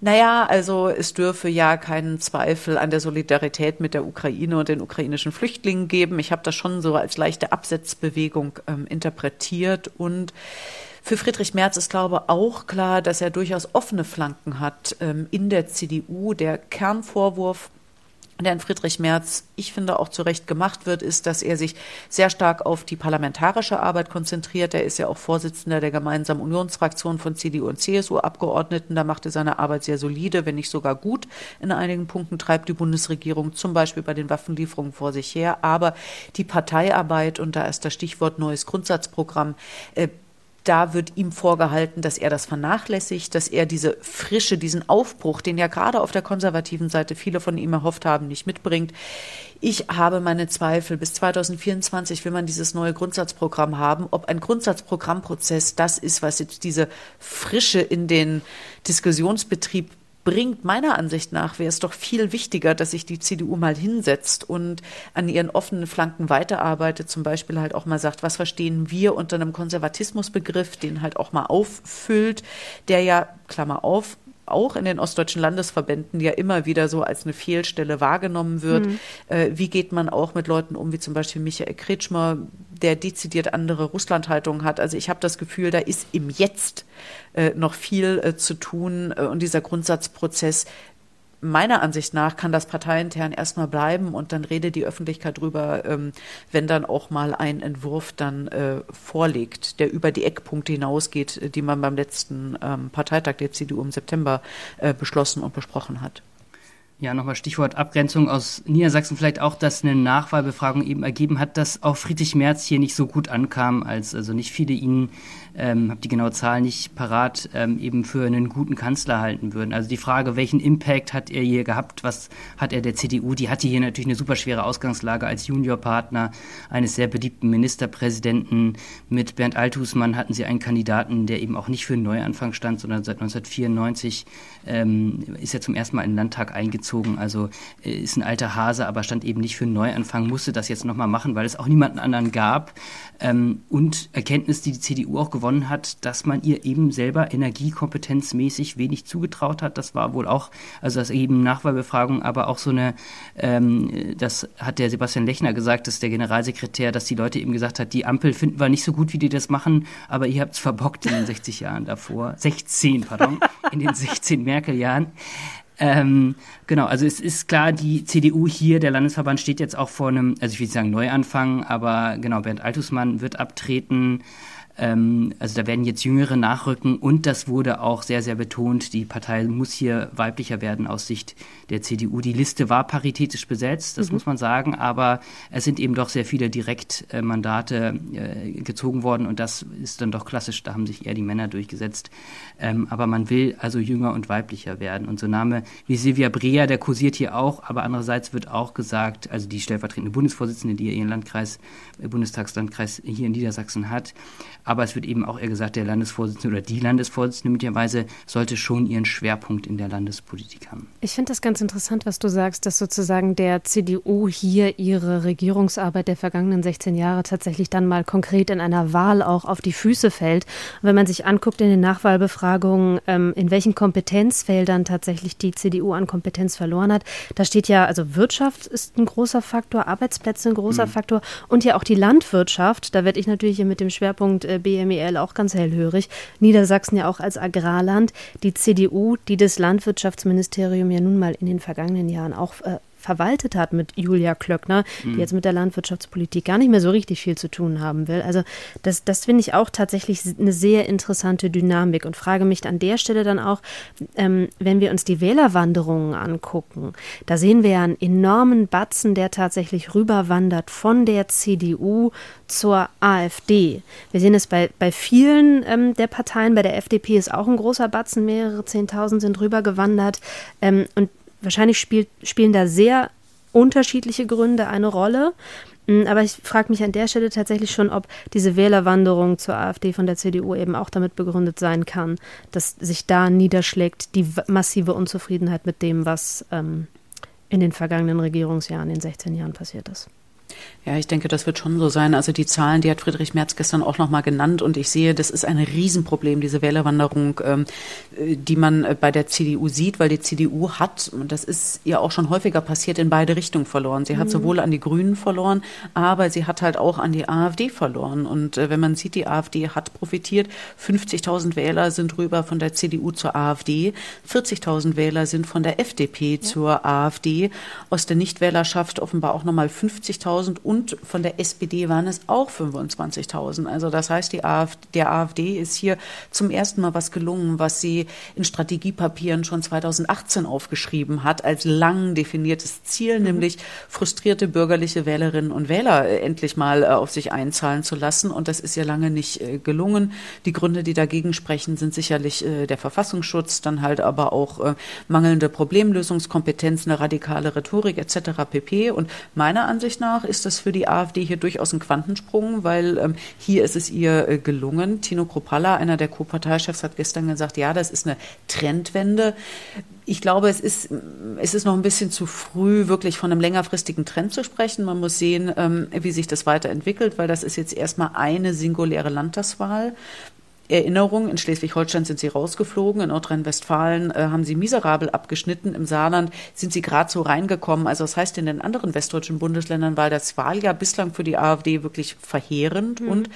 naja, also es dürfe ja keinen Zweifel an der Solidarität mit der Ukraine und den ukrainischen Flüchtlingen geben. Ich habe das schon so als leichte Absetzbewegung ähm, interpretiert und für Friedrich Merz ist, glaube ich, auch klar, dass er durchaus offene Flanken hat ähm, in der CDU. Der Kernvorwurf der in Friedrich Merz, ich finde, auch zu Recht gemacht wird, ist, dass er sich sehr stark auf die parlamentarische Arbeit konzentriert. Er ist ja auch Vorsitzender der gemeinsamen Unionsfraktion von CDU und CSU-Abgeordneten. Da macht er seine Arbeit sehr solide, wenn nicht sogar gut. In einigen Punkten treibt die Bundesregierung zum Beispiel bei den Waffenlieferungen vor sich her. Aber die Parteiarbeit, und da ist das Stichwort neues Grundsatzprogramm, äh, da wird ihm vorgehalten, dass er das vernachlässigt, dass er diese Frische, diesen Aufbruch, den ja gerade auf der konservativen Seite viele von ihm erhofft haben, nicht mitbringt. Ich habe meine Zweifel. Bis 2024 will man dieses neue Grundsatzprogramm haben. Ob ein Grundsatzprogrammprozess das ist, was jetzt diese Frische in den Diskussionsbetrieb bringt, meiner Ansicht nach, wäre es doch viel wichtiger, dass sich die CDU mal hinsetzt und an ihren offenen Flanken weiterarbeitet, zum Beispiel halt auch mal sagt, was verstehen wir unter einem Konservatismusbegriff, den halt auch mal auffüllt, der ja, Klammer auf, auch in den ostdeutschen Landesverbänden ja immer wieder so als eine Fehlstelle wahrgenommen wird. Mhm. Äh, wie geht man auch mit Leuten um, wie zum Beispiel Michael Kretschmer, der dezidiert andere Russlandhaltung hat. Also ich habe das Gefühl, da ist im Jetzt äh, noch viel äh, zu tun äh, und dieser Grundsatzprozess meiner Ansicht nach kann das parteiintern erstmal bleiben und dann redet die Öffentlichkeit drüber, ähm, wenn dann auch mal ein Entwurf dann äh, vorliegt, der über die Eckpunkte hinausgeht, die man beim letzten ähm, Parteitag der CDU im September äh, beschlossen und besprochen hat. Ja, nochmal Stichwort Abgrenzung aus Niedersachsen. Vielleicht auch, dass eine Nachwahlbefragung eben ergeben hat, dass auch Friedrich Merz hier nicht so gut ankam, als also nicht viele ihn ähm, habe die genaue Zahl nicht parat, ähm, eben für einen guten Kanzler halten würden. Also die Frage, welchen Impact hat er hier gehabt, was hat er der CDU, die hatte hier natürlich eine super schwere Ausgangslage als Juniorpartner eines sehr beliebten Ministerpräsidenten. Mit Bernd Althusmann hatten sie einen Kandidaten, der eben auch nicht für einen Neuanfang stand, sondern seit 1994 ähm, ist er zum ersten Mal in den Landtag eingezogen zurückgezogen. Also äh, ist ein alter Hase, aber stand eben nicht für einen Neuanfang, musste das jetzt nochmal machen, weil es auch niemanden anderen gab. Ähm, und Erkenntnis, die die CDU auch gewonnen hat, dass man ihr eben selber energiekompetenzmäßig wenig zugetraut hat. Das war wohl auch, also das eben Nachwahlbefragung, aber auch so eine, ähm, das hat der Sebastian Lechner gesagt, dass der Generalsekretär, dass die Leute eben gesagt hat, die Ampel finden wir nicht so gut, wie die das machen, aber ihr habt es verbockt in den 60 Jahren davor. 16, pardon, in den 16 Merkel-Jahren. Ähm, genau, also es ist klar, die CDU hier, der Landesverband steht jetzt auch vor einem, also ich will nicht sagen Neuanfang, aber genau, Bernd Altusmann wird abtreten. Ähm, also da werden jetzt Jüngere nachrücken und das wurde auch sehr, sehr betont. Die Partei muss hier weiblicher werden aus Sicht der CDU. Die Liste war paritätisch besetzt, das mhm. muss man sagen, aber es sind eben doch sehr viele Direktmandate äh, gezogen worden und das ist dann doch klassisch, da haben sich eher die Männer durchgesetzt. Ähm, aber man will also jünger und weiblicher werden. Und so Name wie Silvia Brea, der kursiert hier auch, aber andererseits wird auch gesagt, also die stellvertretende Bundesvorsitzende, die ihren Landkreis, äh, Bundestagslandkreis hier in Niedersachsen hat, aber es wird eben auch eher gesagt, der Landesvorsitzende oder die Landesvorsitzende möglicherweise sollte schon ihren Schwerpunkt in der Landespolitik haben. Ich finde das ganz interessant, was du sagst, dass sozusagen der CDU hier ihre Regierungsarbeit der vergangenen 16 Jahre tatsächlich dann mal konkret in einer Wahl auch auf die Füße fällt. wenn man sich anguckt in den Nachwahlbefragungen, ähm, in welchen Kompetenzfeldern tatsächlich die CDU an Kompetenz verloren hat, da steht ja, also Wirtschaft ist ein großer Faktor, Arbeitsplätze ein großer mhm. Faktor und ja auch die Landwirtschaft. Da werde ich natürlich hier mit dem Schwerpunkt äh, BMEL auch ganz hellhörig. Niedersachsen ja auch als Agrarland. Die CDU, die das Landwirtschaftsministerium ja nun mal in den vergangenen Jahren auch äh, verwaltet hat mit Julia Klöckner, mhm. die jetzt mit der Landwirtschaftspolitik gar nicht mehr so richtig viel zu tun haben will. Also das, das finde ich auch tatsächlich eine sehr interessante Dynamik und frage mich an der Stelle dann auch, ähm, wenn wir uns die Wählerwanderungen angucken, da sehen wir ja einen enormen Batzen, der tatsächlich rüberwandert von der CDU zur AfD. Wir sehen es bei, bei vielen ähm, der Parteien, bei der FDP ist auch ein großer Batzen, mehrere Zehntausend sind rübergewandert. Ähm, und wahrscheinlich spielt, spielen da sehr unterschiedliche Gründe eine Rolle. Mm, aber ich frage mich an der Stelle tatsächlich schon, ob diese Wählerwanderung zur AfD von der CDU eben auch damit begründet sein kann, dass sich da niederschlägt die massive Unzufriedenheit mit dem, was ähm, in den vergangenen Regierungsjahren, in den 16 Jahren passiert ist. Ja, ich denke, das wird schon so sein. Also die Zahlen, die hat Friedrich Merz gestern auch nochmal genannt und ich sehe, das ist ein Riesenproblem, diese Wählerwanderung, ähm, die man äh, bei der CDU sieht, weil die CDU hat, und das ist ja auch schon häufiger passiert, in beide Richtungen verloren. Sie hat mhm. sowohl an die Grünen verloren, aber sie hat halt auch an die AfD verloren. Und äh, wenn man sieht, die AfD hat profitiert, 50.000 Wähler sind rüber von der CDU zur AfD, 40.000 Wähler sind von der FDP ja. zur AfD, aus der Nichtwählerschaft offenbar auch nochmal 50.000 25.000 und von der SPD waren es auch 25.000. Also das heißt, die AfD, der AfD ist hier zum ersten Mal was gelungen, was sie in Strategiepapieren schon 2018 aufgeschrieben hat, als lang definiertes Ziel, mhm. nämlich frustrierte bürgerliche Wählerinnen und Wähler äh, endlich mal äh, auf sich einzahlen zu lassen. Und das ist ja lange nicht äh, gelungen. Die Gründe, die dagegen sprechen, sind sicherlich der Verfassungsschutz, dann halt aber auch mangelnde Problemlösungskompetenz, eine radikale Rhetorik etc. pp. Und meiner Ansicht nach ist das für die AfD hier durchaus ein Quantensprung, weil ähm, hier ist es ihr äh, gelungen. Tino Kropalla, einer der Co-Parteichefs, hat gestern gesagt, ja, das ist eine Trendwende. Ich glaube, es ist, es ist noch ein bisschen zu früh, wirklich von einem längerfristigen Trend zu sprechen. Man muss sehen, ähm, wie sich das weiterentwickelt, weil das ist jetzt erstmal eine singuläre Landtagswahl. Erinnerung, in Schleswig-Holstein sind sie rausgeflogen, in Nordrhein-Westfalen äh, haben sie miserabel abgeschnitten, im Saarland sind sie gerade so reingekommen. Also das heißt, in den anderen westdeutschen Bundesländern war das Wahljahr bislang für die AfD wirklich verheerend mhm. und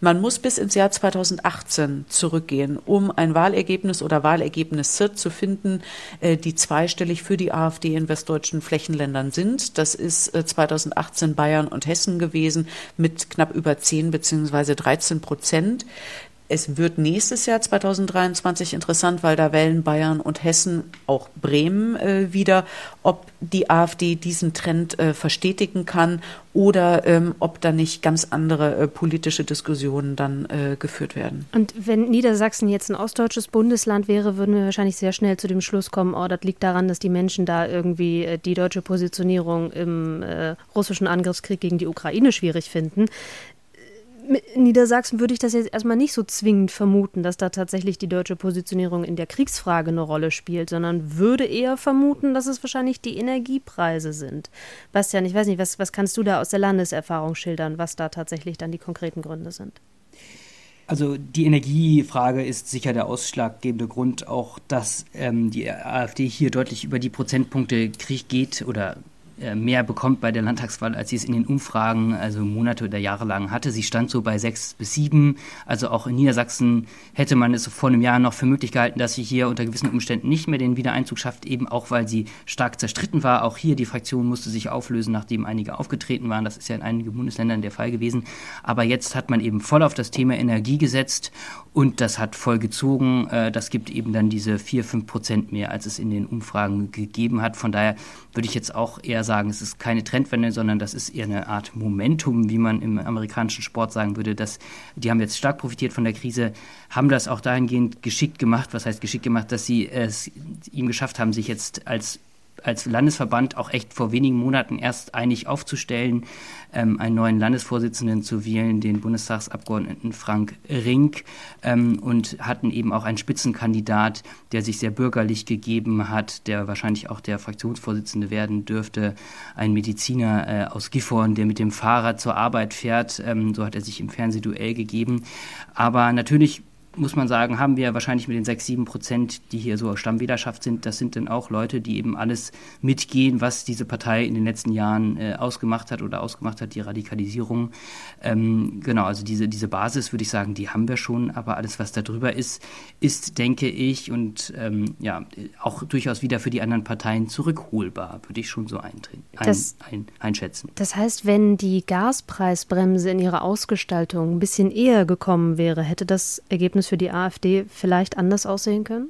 man muss bis ins Jahr 2018 zurückgehen, um ein Wahlergebnis oder Wahlergebnisse zu finden, äh, die zweistellig für die AfD in westdeutschen Flächenländern sind. Das ist äh, 2018 Bayern und Hessen gewesen mit knapp über 10 beziehungsweise 13 Prozent. Es wird nächstes Jahr 2023 interessant, weil da wählen Bayern und Hessen, auch Bremen äh, wieder, ob die AfD diesen Trend äh, verstetigen kann oder ähm, ob da nicht ganz andere äh, politische Diskussionen dann äh, geführt werden. Und wenn Niedersachsen jetzt ein ostdeutsches Bundesland wäre, würden wir wahrscheinlich sehr schnell zu dem Schluss kommen, oh, das liegt daran, dass die Menschen da irgendwie äh, die deutsche Positionierung im äh, russischen Angriffskrieg gegen die Ukraine schwierig finden In Niedersachsen würde ich das jetzt erstmal nicht so zwingend vermuten, dass da tatsächlich die deutsche Positionierung in der Kriegsfrage eine Rolle spielt, sondern würde eher vermuten, dass es wahrscheinlich die Energiepreise sind. Bastian, ich weiß nicht, was, was kannst du da aus der Landeserfahrung schildern, was da tatsächlich dann die konkreten Gründe sind? Also die Energiefrage ist sicher der ausschlaggebende Grund, auch dass ähm, die AfD hier deutlich über die Prozentpunkte Krieg geht oder mehr bekommt bei der Landtagswahl, als sie es in den Umfragen, also Monate oder Jahre lang hatte. Sie stand so bei sechs bis sieben. Also auch in Niedersachsen hätte man es vor einem Jahr noch für möglich gehalten, dass sie hier unter gewissen Umständen nicht mehr den Wiedereinzug schafft, eben auch weil sie stark zerstritten war. Auch hier die Fraktion musste sich auflösen, nachdem einige aufgetreten waren. Das ist ja in einigen Bundesländern der Fall gewesen. Aber jetzt hat man eben voll auf das Thema Energie gesetzt und das hat voll gezogen. Äh, das gibt eben dann diese vier, fünf Prozent mehr, als es in den Umfragen gegeben hat. Von daher würde ich jetzt auch eher sagen, es ist keine Trendwende, sondern das ist eher eine Art Momentum, wie man im amerikanischen Sport sagen würde. Dass, die haben jetzt stark profitiert von der Krise, haben das auch dahingehend geschickt gemacht. Was heißt geschickt gemacht, dass sie es ihm geschafft haben, sich jetzt als als Landesverband auch echt vor wenigen Monaten erst einig aufzustellen, ähm, einen neuen Landesvorsitzenden zu wählen, den Bundestagsabgeordneten Frank Rink, ähm, und hatten eben auch einen Spitzenkandidat, der sich sehr bürgerlich gegeben hat, der wahrscheinlich auch der Fraktionsvorsitzende werden dürfte, ein Mediziner äh, aus Gifhorn, der mit dem Fahrrad zur Arbeit fährt. Ähm, so hat er sich im Fernsehduell gegeben. Aber natürlich muss man sagen, haben wir wahrscheinlich mit den 6, 7 Prozent, die hier so Stammwählerschaft sind, das sind dann auch Leute, die eben alles mitgehen, was diese Partei in den letzten Jahren äh, ausgemacht hat oder ausgemacht hat, die Radikalisierung. Ähm, genau, also diese, diese Basis, würde ich sagen, die haben wir schon, aber alles, was da drüber ist, ist, denke ich, und ähm, ja, auch durchaus wieder für die anderen Parteien zurückholbar, würde ich schon so ein, das, ein, einschätzen. Das heißt, wenn die Gaspreisbremse in ihrer Ausgestaltung ein bisschen eher gekommen wäre, hätte das Ergebnis für die AfD vielleicht anders aussehen können?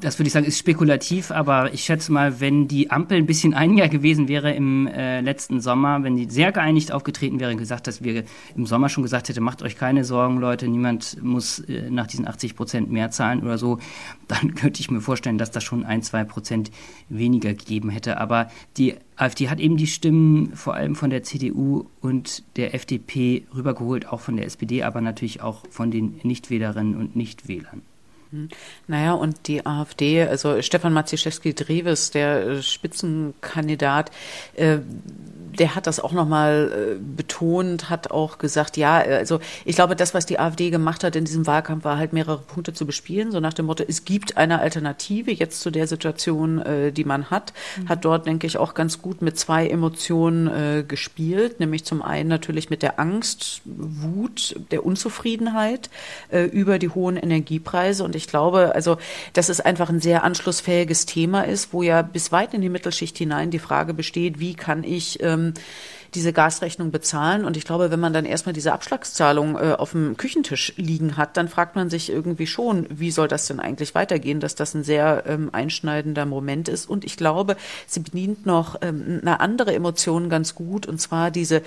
Das würde ich sagen, ist spekulativ, aber ich schätze mal, wenn die Ampel ein bisschen einiger gewesen wäre im äh, letzten Sommer, wenn die sehr geeinigt aufgetreten wäre und gesagt, dass wir im Sommer schon gesagt hätte, macht euch keine Sorgen, Leute, niemand muss äh, nach diesen 80 Prozent mehr zahlen oder so, dann könnte ich mir vorstellen, dass das schon ein, zwei Prozent weniger gegeben hätte. Aber die AfD hat eben die Stimmen vor allem von der CDU und der FDP rübergeholt, auch von der SPD, aber natürlich auch von den Nichtwählerinnen und Nichtwählern. Mhm. Naja, und die AfD, also Stefan Maciszewski-Drewes, der äh, Spitzenkandidat, äh, der hat das auch nochmal äh, betont, hat auch gesagt, ja, also ich glaube, das, was die AfD gemacht hat in diesem Wahlkampf, war halt mehrere Punkte zu bespielen, so nach dem Motto, es gibt eine Alternative jetzt zu der Situation, äh, die man hat, mhm. hat dort, denke ich, auch ganz gut mit zwei Emotionen äh, gespielt, nämlich zum einen natürlich mit der Angst, Wut, der Unzufriedenheit äh, über die hohen Energiepreise und ich ich glaube, also, dass es einfach ein sehr anschlussfähiges Thema ist, wo ja bis weit in die Mittelschicht hinein die Frage besteht, wie kann ich ähm, diese Gasrechnung bezahlen. Und ich glaube, wenn man dann erstmal diese Abschlagszahlung äh, auf dem Küchentisch liegen hat, dann fragt man sich irgendwie schon, wie soll das denn eigentlich weitergehen, dass das ein sehr ähm, einschneidender Moment ist. Und ich glaube, sie bedient noch ähm, eine andere Emotion ganz gut, und zwar diese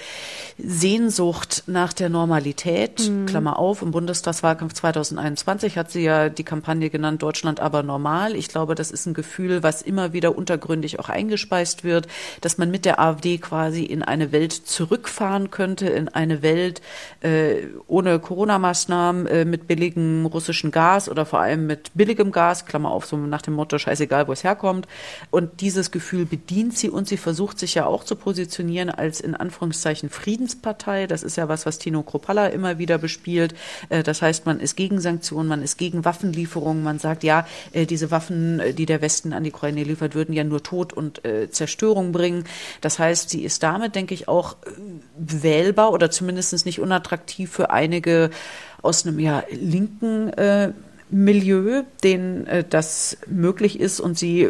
Sehnsucht nach der Normalität. Mhm. Klammer auf, im Bundestagswahlkampf 2021 hat sie ja die Kampagne genannt, Deutschland aber normal. Ich glaube, das ist ein Gefühl, was immer wieder untergründig auch eingespeist wird, dass man mit der AfD quasi in eine Welt zurückfahren könnte, in eine Welt äh, ohne Corona-Maßnahmen, äh, mit billigem russischen Gas oder vor allem mit billigem Gas, Klammer auf, so nach dem Motto, scheißegal, wo es herkommt. Und dieses Gefühl bedient sie und sie versucht sich ja auch zu positionieren als in Anführungszeichen Friedenspartei. Das ist ja was, was Tino Kropalla immer wieder bespielt. Äh, das heißt, man ist gegen Sanktionen, man ist gegen Waffenlieferungen, man sagt, ja, äh, diese Waffen, äh, die der Westen an die Ukraine liefert, würden ja nur Tod und äh, Zerstörung bringen. Das heißt, sie ist damit, denke ich, auch äh, wählbar oder zumindest nicht unattraktiv für einige aus einem ja linken Milieu, denen das möglich ist und sie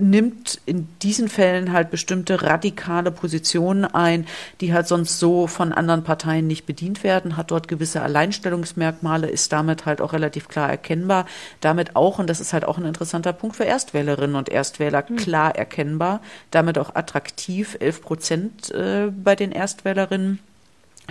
nimmt in diesen Fällen halt bestimmte radikale Positionen ein, die halt sonst so von anderen Parteien nicht bedient werden, hat dort gewisse Alleinstellungsmerkmale, ist damit halt auch relativ klar erkennbar, damit auch, und das ist halt auch ein interessanter Punkt für Erstwählerinnen und Erstwähler, hm. klar erkennbar, damit auch attraktiv, 11 Prozent äh, bei den Erstwählerinnen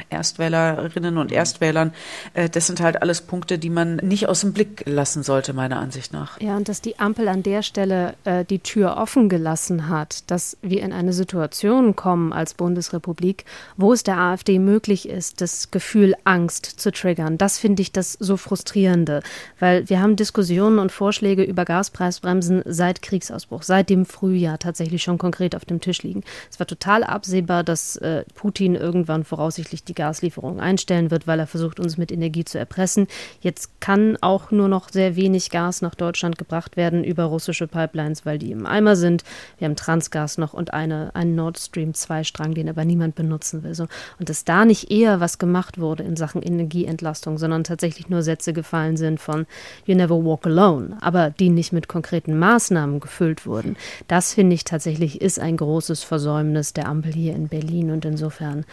Erstwählerinnen und Erstwählern. Äh, das sind halt alles Punkte, die man nicht aus dem Blick lassen sollte, meiner Ansicht nach. Ja, und dass die Ampel an der Stelle äh, die Tür offen gelassen hat, dass wir in eine Situation kommen als Bundesrepublik, wo es der AfD möglich ist, das Gefühl Angst zu triggern. Das finde ich das so frustrierende, weil wir haben Diskussionen und Vorschläge über Gaspreisbremsen seit Kriegsausbruch, seit dem Frühjahr tatsächlich schon konkret auf dem Tisch liegen. Es war total absehbar, dass äh, Putin irgendwann voraussichtlich die Gaslieferung einstellen wird, weil er versucht, uns mit Energie zu erpressen. Jetzt kann auch nur noch sehr wenig Gas nach Deutschland gebracht werden über russische Pipelines, weil die im Eimer sind. Wir haben Transgas noch und eine, einen Nord Stream 2 Strang, den aber niemand benutzen will. So. Und dass da nicht eher was gemacht wurde in Sachen Energieentlastung, sondern tatsächlich nur Sätze gefallen sind von You never walk alone, aber die nicht mit konkreten Maßnahmen gefüllt wurden. Das finde ich tatsächlich ist ein großes Versäumnis der Ampel hier in Berlin und insofern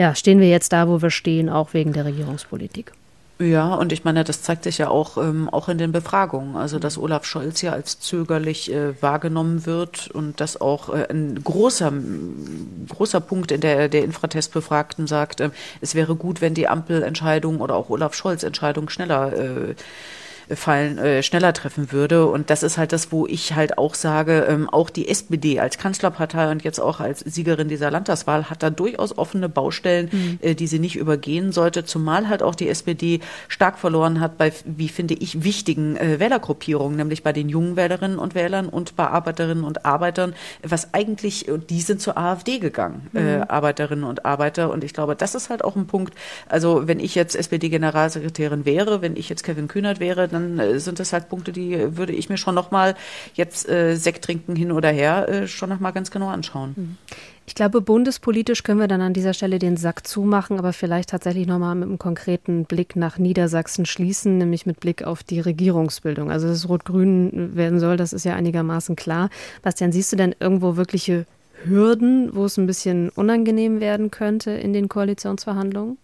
ja, stehen wir jetzt da, wo wir stehen, auch wegen der Regierungspolitik. Ja, und ich meine, das zeigt sich ja auch, ähm, auch in den Befragungen. Also, dass Olaf Scholz ja als zögerlich äh, wahrgenommen wird und dass auch äh, ein großer, großer Punkt in der, der Infratest-Befragten sagt, äh, es wäre gut, wenn die Ampelentscheidung oder auch Olaf Scholz Entscheidung schneller äh, fallen, äh, schneller treffen würde. Und das ist halt das, wo ich halt auch sage, ähm, auch die SPD als Kanzlerpartei und jetzt auch als Siegerin dieser Landtagswahl hat da durchaus offene Baustellen, mhm. äh, die sie nicht übergehen sollte, zumal halt auch die SPD stark verloren hat bei, wie finde ich, wichtigen äh, Wählergruppierungen, nämlich bei den jungen Wählerinnen und Wählern und bei Arbeiterinnen und Arbeitern, was eigentlich, die sind zur AfD gegangen, äh, mhm. äh, Arbeiterinnen und Arbeiter. Und ich glaube, das ist halt auch ein Punkt. Also wenn ich jetzt SPD-Generalsekretärin wäre, wenn ich jetzt Kevin Kühnert wäre, dann dann äh, sind das halt Punkte, die äh, würde ich mir schon nochmal jetzt äh, Sekt trinken hin oder her äh, schon nochmal ganz genau anschauen. Mhm. Ich glaube, bundespolitisch können wir dann an dieser Stelle den Sack zumachen, aber vielleicht tatsächlich nochmal mit einem konkreten Blick nach Niedersachsen schließen, nämlich mit Blick auf die Regierungsbildung. Also, dass es rot-grün werden soll, das ist ja einigermaßen klar. Bastian, siehst du denn irgendwo wirkliche Hürden, wo es ein bisschen unangenehm werden könnte in den Koalitionsverhandlungen?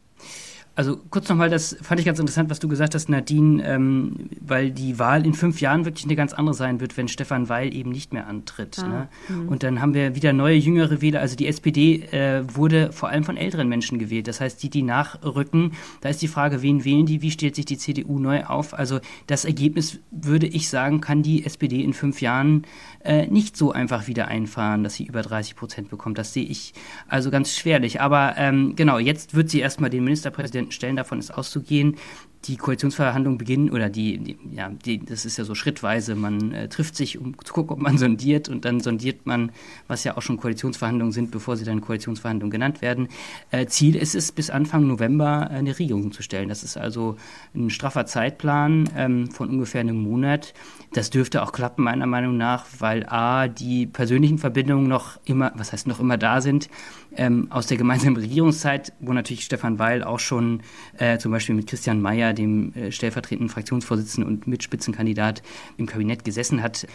Also kurz nochmal, das fand ich ganz interessant, was du gesagt hast, Nadine, ähm, weil die Wahl in fünf Jahren wirklich eine ganz andere sein wird, wenn Stefan Weil eben nicht mehr antritt. Ah, ne? Mhm. Und dann haben wir wieder neue, jüngere Wähler. Also die SPD äh, wurde vor allem von älteren Menschen gewählt. Das heißt, die, die nachrücken, da ist die Frage, wen wählen die, wie stellt sich die CDU neu auf? Also das Ergebnis, würde ich sagen, kann die SPD in fünf Jahren äh, nicht so einfach wieder einfahren, dass sie über 30 Prozent bekommt. Das sehe ich also ganz schwerlich. Aber ähm, genau, jetzt wird sie erstmal den Ministerpräsidenten stellen, davon ist auszugehen die Koalitionsverhandlungen beginnen oder die, die, ja, die, das ist ja so schrittweise. Man äh, trifft sich, um zu gucken, ob man sondiert und dann sondiert man, was ja auch schon Koalitionsverhandlungen sind, bevor sie dann Koalitionsverhandlungen genannt werden. Äh, Ziel ist es, bis Anfang November eine Regierung zu stellen. Das ist also ein straffer Zeitplan ähm, von ungefähr einem Monat. Das dürfte auch klappen, meiner Meinung nach, weil A, die persönlichen Verbindungen noch immer, was heißt noch immer da sind, ähm, aus der gemeinsamen Regierungszeit, wo natürlich Stefan Weil auch schon äh, zum Beispiel mit Christian Mayer, dem äh, stellvertretenden Fraktionsvorsitzenden und Mitspitzenkandidat im Kabinett gesessen hat.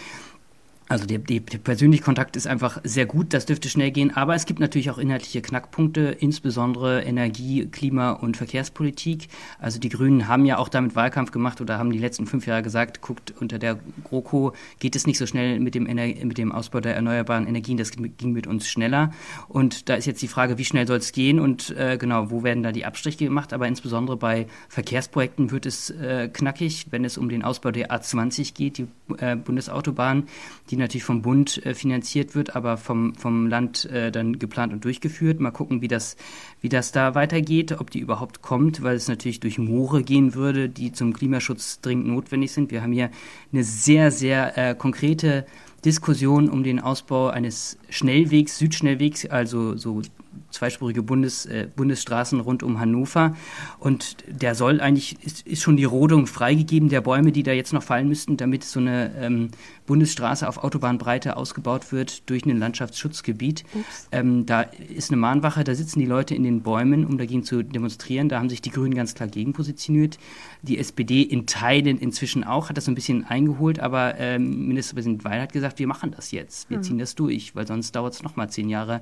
Also der, der, der, persönliche Kontakt ist einfach sehr gut, das dürfte schnell gehen, aber es gibt natürlich auch inhaltliche Knackpunkte, insbesondere Energie-, Klima- und Verkehrspolitik. Also die Grünen haben ja auch damit Wahlkampf gemacht oder haben die letzten fünf Jahre gesagt, guckt, unter der GroKo geht es nicht so schnell mit dem, Ener mit dem Ausbau der erneuerbaren Energien, das ging mit uns schneller. Und da ist jetzt die Frage, wie schnell soll es gehen und äh, genau, wo werden da die Abstriche gemacht, aber insbesondere bei Verkehrsprojekten wird es äh, knackig, wenn es um den Ausbau der A20 geht, die äh, Bundesautobahn, die natürlich vom Bund äh, finanziert wird, aber vom, vom Land äh, dann geplant und durchgeführt. Mal gucken, wie das, wie das da weitergeht, ob die überhaupt kommt, weil es natürlich durch Moore gehen würde, die zum Klimaschutz dringend notwendig sind. Wir haben hier eine sehr, sehr äh, konkrete Diskussion um den Ausbau eines Schnellwegs, Südschnellwegs, also so zweispurige Bundes, äh, Bundesstraßen rund um Hannover. Und der soll eigentlich, ist, ist, schon die Rodung freigegeben der Bäume, die da jetzt noch fallen müssten, damit so eine ähm, Bundesstraße auf Autobahnbreite ausgebaut wird durch ein Landschaftsschutzgebiet. Ähm, da ist eine Mahnwache, da sitzen die Leute in den Bäumen, um dagegen zu demonstrieren. Da haben sich die Grünen ganz klar gegen positioniert. Die SPD in Teilen inzwischen auch, hat das so ein bisschen eingeholt, aber ähm, Ministerpräsident Weil hat gesagt, wir machen das jetzt, wir mhm. ziehen das durch, weil sonst dauert es nochmal zehn Jahre,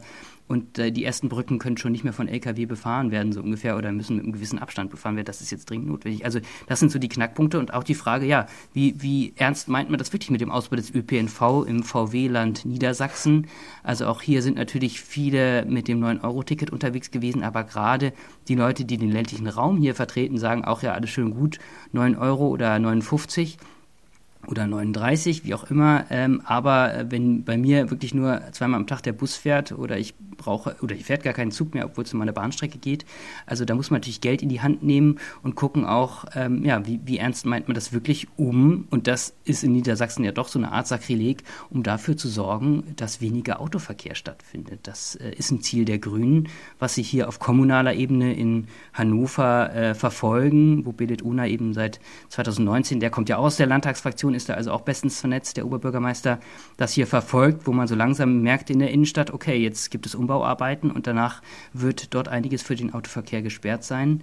und äh, die ersten Brücken können schon nicht mehr von Lkw befahren werden, so ungefähr, oder müssen mit einem gewissen Abstand befahren werden. Das ist jetzt dringend notwendig. Also das sind so die Knackpunkte und auch die Frage, ja, wie, wie ernst meint man das wirklich mit dem Ausbau des ÖPNV im VW-Land Niedersachsen? Also auch hier sind natürlich viele mit dem 9-Euro-Ticket unterwegs gewesen, aber gerade die Leute, die den ländlichen Raum hier vertreten, sagen auch ja, alles schön gut, 9 Euro oder 59 oder 39, wie auch immer. Ähm, aber äh, wenn bei mir wirklich nur zweimal am Tag der Bus fährt oder ich brauche oder ich fährt gar keinen Zug mehr, obwohl es um eine Bahnstrecke geht, also da muss man natürlich Geld in die Hand nehmen und gucken auch, ähm, ja, wie, wie ernst meint man das wirklich um? Und das ist in Niedersachsen ja doch so eine Art Sakrileg, um dafür zu sorgen, dass weniger Autoverkehr stattfindet. Das äh, ist ein Ziel der Grünen, was sie hier auf kommunaler Ebene in Hannover äh, verfolgen, wo Bildet Una eben seit 2019, der kommt ja aus der Landtagsfraktion ist da also auch bestens vernetzt, der Oberbürgermeister das hier verfolgt, wo man so langsam merkt in der Innenstadt, okay, jetzt gibt es Umbauarbeiten und danach wird dort einiges für den Autoverkehr gesperrt sein.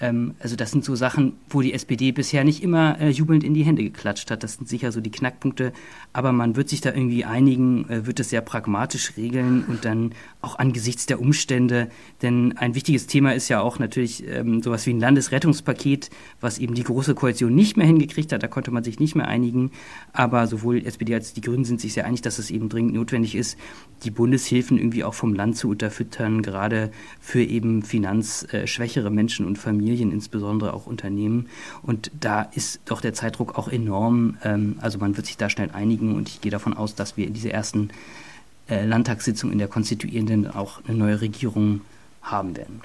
Ähm, also das sind so Sachen, wo die SPD bisher nicht immer äh, jubelnd in die Hände geklatscht hat. Das sind sicher so die Knackpunkte. Aber man wird sich da irgendwie einigen, äh, wird es sehr pragmatisch regeln und dann auch angesichts der Umstände. Denn ein wichtiges Thema ist ja auch natürlich ähm, sowas wie ein Landesrettungspaket, was eben die Große Koalition nicht mehr hingekriegt hat. Da konnte man sich nicht mehr einigen. Aber sowohl SPD als die Grünen sind sich sehr einig, dass es eben dringend notwendig ist, die Bundeshilfen irgendwie auch vom Land zu unterfüttern, gerade für eben finanzschwächere Menschen und Familien. Insbesondere auch Unternehmen. Und da ist doch der Zeitdruck auch enorm. Ähm, also man wird sich da schnell einigen und ich gehe davon aus, dass wir in dieser ersten äh, Landtagssitzung in der Konstituierenden auch eine neue Regierung haben werden.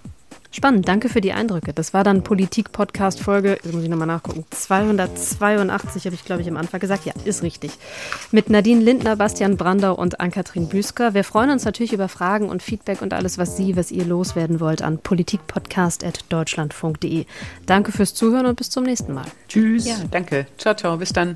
Spannend, danke für die Eindrücke. Das war dann Politik-Podcast-Folge, jetzt muss ich nochmal nachgucken, 282 habe ich, glaube ich, am Anfang gesagt. Ja, ist richtig. Mit Nadine Lindner, Bastian Brandau und Ann-Kathrin Büsker. Wir freuen uns natürlich über Fragen und Feedback und alles, was Sie, was ihr loswerden wollt, an politikpodcast.deutschlandfunk.de. Danke fürs Zuhören und bis zum nächsten Mal. Tschüss. Ja, danke. Ciao, ciao. Bis dann.